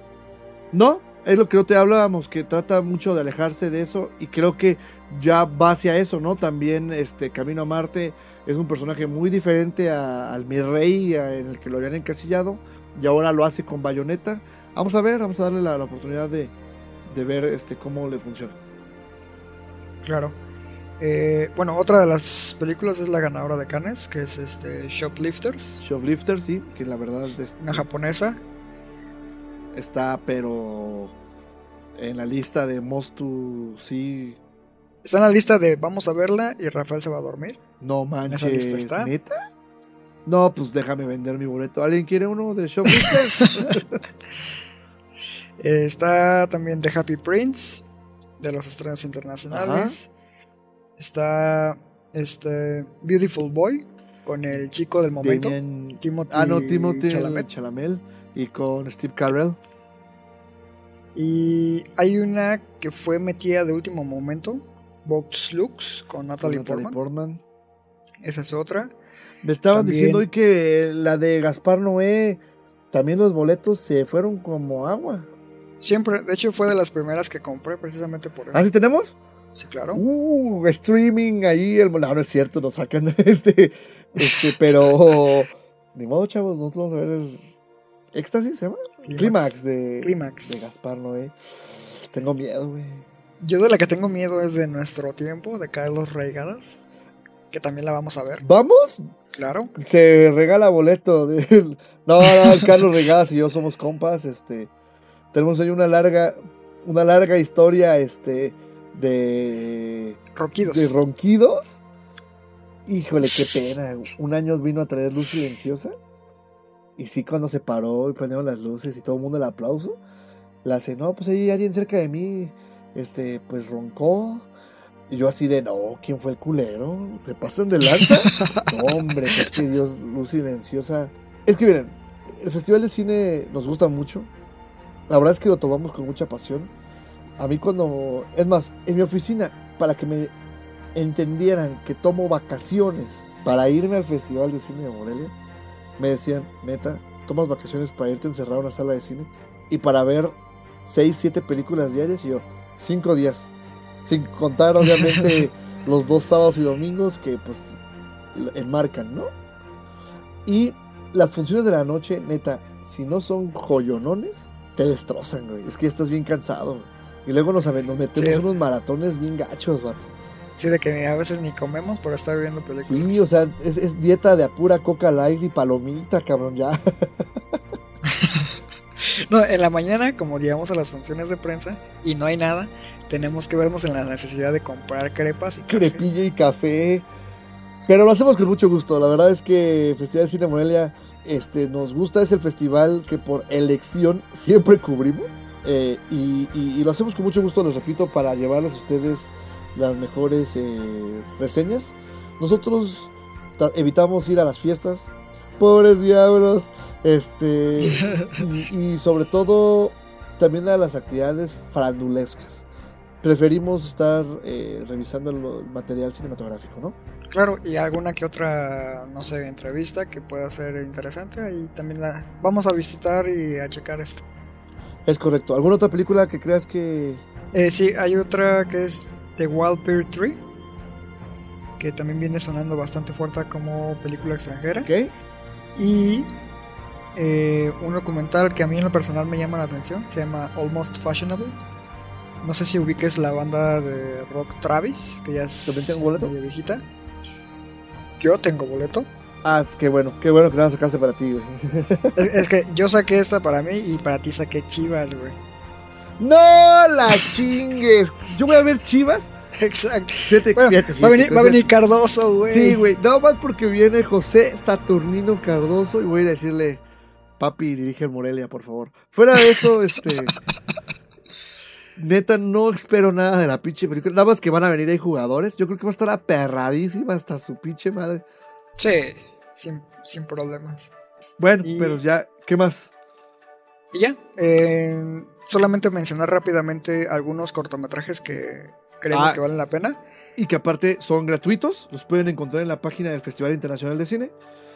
No, es lo que no te hablábamos, que trata mucho de alejarse de eso y creo que ya va hacia eso, ¿no? También este Camino a Marte es un personaje muy diferente a- al mi rey a- en el que lo habían encasillado y ahora lo hace con bayoneta. Vamos a ver, vamos a darle la, la oportunidad de, de ver este cómo le funciona. Claro. Eh, bueno, otra de las películas es la ganadora de Cannes, que es este Shoplifters, Shoplifter, sí, que la verdad es- una japonesa. Está, pero en la lista de Most to sí. Está en la lista de vamos a verla y Rafael se va a dormir. No esa manches, lista está? ¿neta? No, pues déjame vender mi boleto. ¿Alguien quiere uno de Shoplifter? [laughs] Eh, está también The Happy Prince, de los estrenos internacionales. Está este Beautiful Boy, con el chico del momento, Damien- Timothy ah, no, Timothy. Chalamet. Y con Steve Carell. Y hay una que fue metida de último momento, Vox Lux, con Natalie, Natalie Portman. Portman. Esa es otra. Me estaban También- diciendo hoy que la de Gaspar Noé, también los boletos se fueron como agua. Siempre, de hecho fue de las primeras que compré precisamente por eso. ¿Ah, sí tenemos? Sí, claro. Uh, streaming ahí. El... No, no es cierto, nos sacan [laughs] este. Este, pero. Ni modo, chavos, nosotros vamos a ver el. ¿Éxtasis se llama? Clímax. De, Clímax. de Gaspar Noé. Tengo miedo, güey. Yo de la que tengo miedo es de nuestro tiempo, de Carlos Reigadas, que también la vamos a ver, ¿Vamos? claro. Se regala boleto de. No, no, Carlos Regadas y yo somos compas. Este. Tenemos ahí una larga. Una larga historia. Este. De. Roquidos. de ronquidos. Híjole, qué pena. Un año vino a traer luz silenciosa. Y sí, cuando se paró y prendieron las luces y todo el mundo el aplauso, la hace, no, pues ahí alguien cerca de mí, este, pues roncó. Y yo así de, no, ¿quién fue el culero? ¿Se pasan de lanza? [laughs] no, hombre, es que Dios, luz silenciosa. Es que miren, el Festival de Cine nos gusta mucho. La verdad es que lo tomamos con mucha pasión. A mí cuando, es más, en mi oficina, para que me entendieran que tomo vacaciones para irme al Festival de Cine de Morelia, me decían, neta, tomas vacaciones para irte a encerrar a una sala de cine y para ver 6, 7 películas diarias y yo, 5 días, sin contar obviamente [laughs] los dos sábados y domingos que pues enmarcan, ¿no? Y las funciones de la noche, neta, si no son joyonones, te destrozan, güey. Es que ya estás bien cansado. güey. Y luego nos, nos metemos Sí. unos maratones bien gachos, vato. Sí, de que a veces ni comemos por estar viendo películas. Sí, o sea, es, es dieta de a pura coca light y palomita, cabrón, ya. [laughs] No, en la mañana, como llegamos a las funciones de prensa y no hay nada, tenemos que vernos en la necesidad de comprar crepas y café. crepilla y café. Pero lo hacemos con mucho gusto. La verdad es que Festival de Cine Morelia este, nos gusta. Es el festival que por elección siempre cubrimos. Eh, y, y- y lo hacemos con mucho gusto, les repito, para llevarles a ustedes las mejores eh, reseñas. Nosotros ta- evitamos ir a las fiestas. Pobres diablos. Este, [laughs] y, y sobre todo también a las actividades farandulescas preferimos estar eh, revisando el, el material cinematográfico, ¿no? Claro, y alguna que otra, no sé, entrevista que pueda ser interesante. Y también la vamos a visitar y a checar esto. Es correcto. ¿Alguna otra película que creas que... Eh, sí, hay otra que es The Wild Pear Tree, que también viene sonando bastante fuerte como película extranjera. Y eh, un documental que a mí en lo personal me llama la atención, se llama Almost Fashionable. No sé si ubiques la banda de rock Travis, que ya es ¿También tengo boleto? medio viejita. Yo tengo boleto. Ah, qué bueno, qué bueno que la sacaste para ti, güey. Es, es que [laughs] yo saqué esta para mí y para ti saqué Chivas, güey. ¡No la chingues! Yo voy a ver Chivas. Exacto. Fíjate, Bueno, fíjate, va, a venir, va a fíjate. venir Cardoso, güey. Sí, güey. No más porque viene José Saturnino Cardoso y voy a ir a decirle, papi, dirige el Morelia, por favor. Fuera de eso, [laughs] este... Neta, no espero nada de la pinche película. Nada más que van a venir ahí jugadores. Yo creo que va a estar aperradísima hasta su pinche madre. Sí, sin, sin problemas. Bueno, Y- pero ya, ¿qué más? Y ya, eh, solamente mencionar rápidamente algunos cortometrajes que creemos Ah. que valen la pena. y que aparte son gratuitos, los pueden encontrar en la página del Festival Internacional de Cine.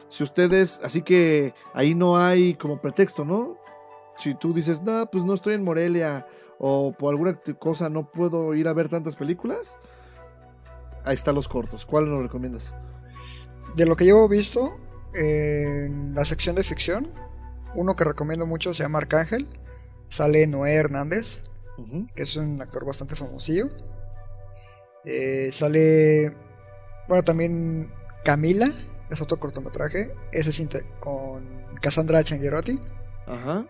Si ustedes, así que ahí no hay como pretexto, ¿no? Si tú dices, no, pues no estoy en Morelia o por alguna cosa no puedo ir a ver tantas películas, ahí están los cortos. ¿Cuál nos recomiendas? De lo que llevo visto en la sección de ficción, uno que recomiendo mucho se llama Arcángel. Sale Noé Hernández, que es un actor bastante famosillo. Eh, sale, bueno, también Camila, es otro cortometraje, ese es con Cassandra Changuerotti. Ajá.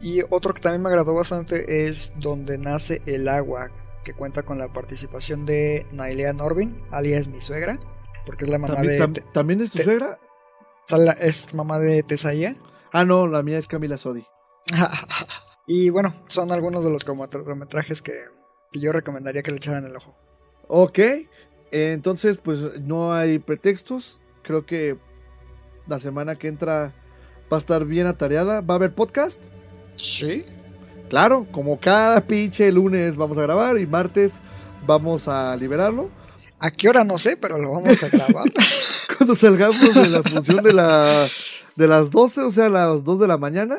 Y otro que también me agradó bastante es Donde nace el agua, que cuenta con la participación de Nailea Norvin, alias mi suegra, porque es la mamá ¿También, de... tam- ¿también es tu suegra? es mamá de Tesaía. Ah, no, la mía es Camila Sodi. [laughs] y bueno, son algunos de los cortometrajes que, que yo recomendaría que le echaran el ojo. Ok, entonces pues no hay pretextos. Creo que la semana que entra va a estar bien atareada. ¿Va a haber podcast? Sí. Claro, como cada pinche lunes vamos a grabar y martes vamos a liberarlo. ¿A qué hora? No sé, pero lo vamos a grabar. [laughs] Cuando salgamos de la función de, la, de las 12, o sea, las 2 de la mañana.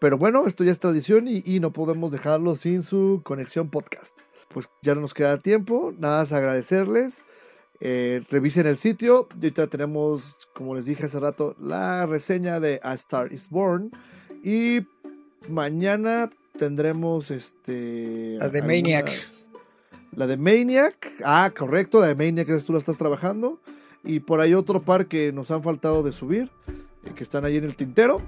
Pero bueno, esto ya es tradición y, y no podemos dejarlo sin su conexión podcast. Pues ya no nos queda tiempo, nada más agradecerles. Eh, revisen el sitio. Y ahorita tenemos, como les dije hace rato, la reseña de A Star is Born. Y mañana tendremos este. La de alguna- Maniac. La de Maniac. Ah, correcto, la de Maniac, tú la estás trabajando. Y por ahí otro par que nos han faltado de subir, eh, que están ahí en el tintero.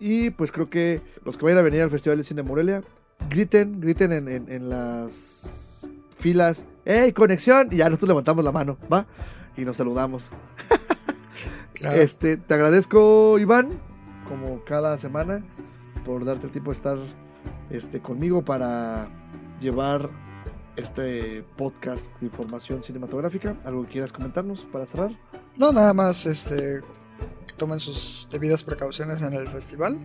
Y pues creo que los que vayan a venir al Festival de Cine Morelia, griten, griten en, en- en las filas. ¡Ey, conexión! Y ya nosotros levantamos la mano, ¿va? Y nos saludamos. [laughs] Claro. Este, te agradezco, Iván, como cada semana, por darte el tiempo de estar este, conmigo para llevar este podcast de información cinematográfica. ¿Algo que quieras comentarnos para cerrar? No, nada más este tomen sus debidas precauciones en el festival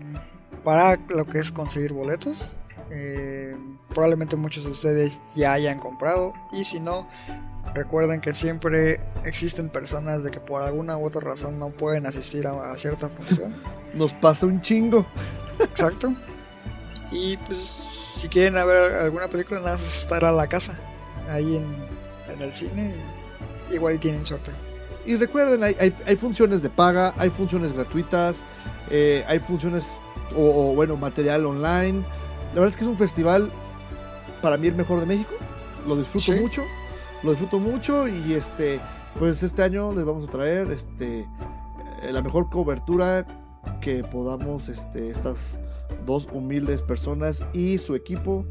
para lo que es conseguir boletos. Eh, probablemente muchos de ustedes ya hayan comprado y si no, recuerden que siempre existen personas de que por alguna u otra razón no pueden asistir a, a cierta función. [laughs] Nos pasa un chingo. Exacto. Y pues si quieren ver alguna película, nada más es estar a la casa, ahí en, en el cine, igual tienen suerte. Y recuerden, hay, hay, hay funciones de paga, hay funciones gratuitas, eh, hay funciones o, o, bueno, material online. La verdad es que es un festival para mí el mejor de México. Lo disfruto Sí. mucho, lo disfruto mucho y este, pues este año les vamos a traer este eh, la mejor cobertura que podamos este, estas dos humildes personas y su equipo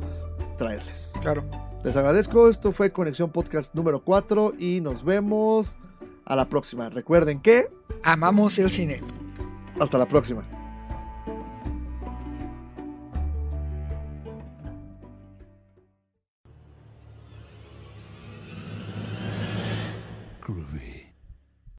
traerles. Claro. Les agradezco, esto fue Conexión Podcast número 4 y nos vemos a la próxima. Recuerden que Amamos el cine. hasta la próxima.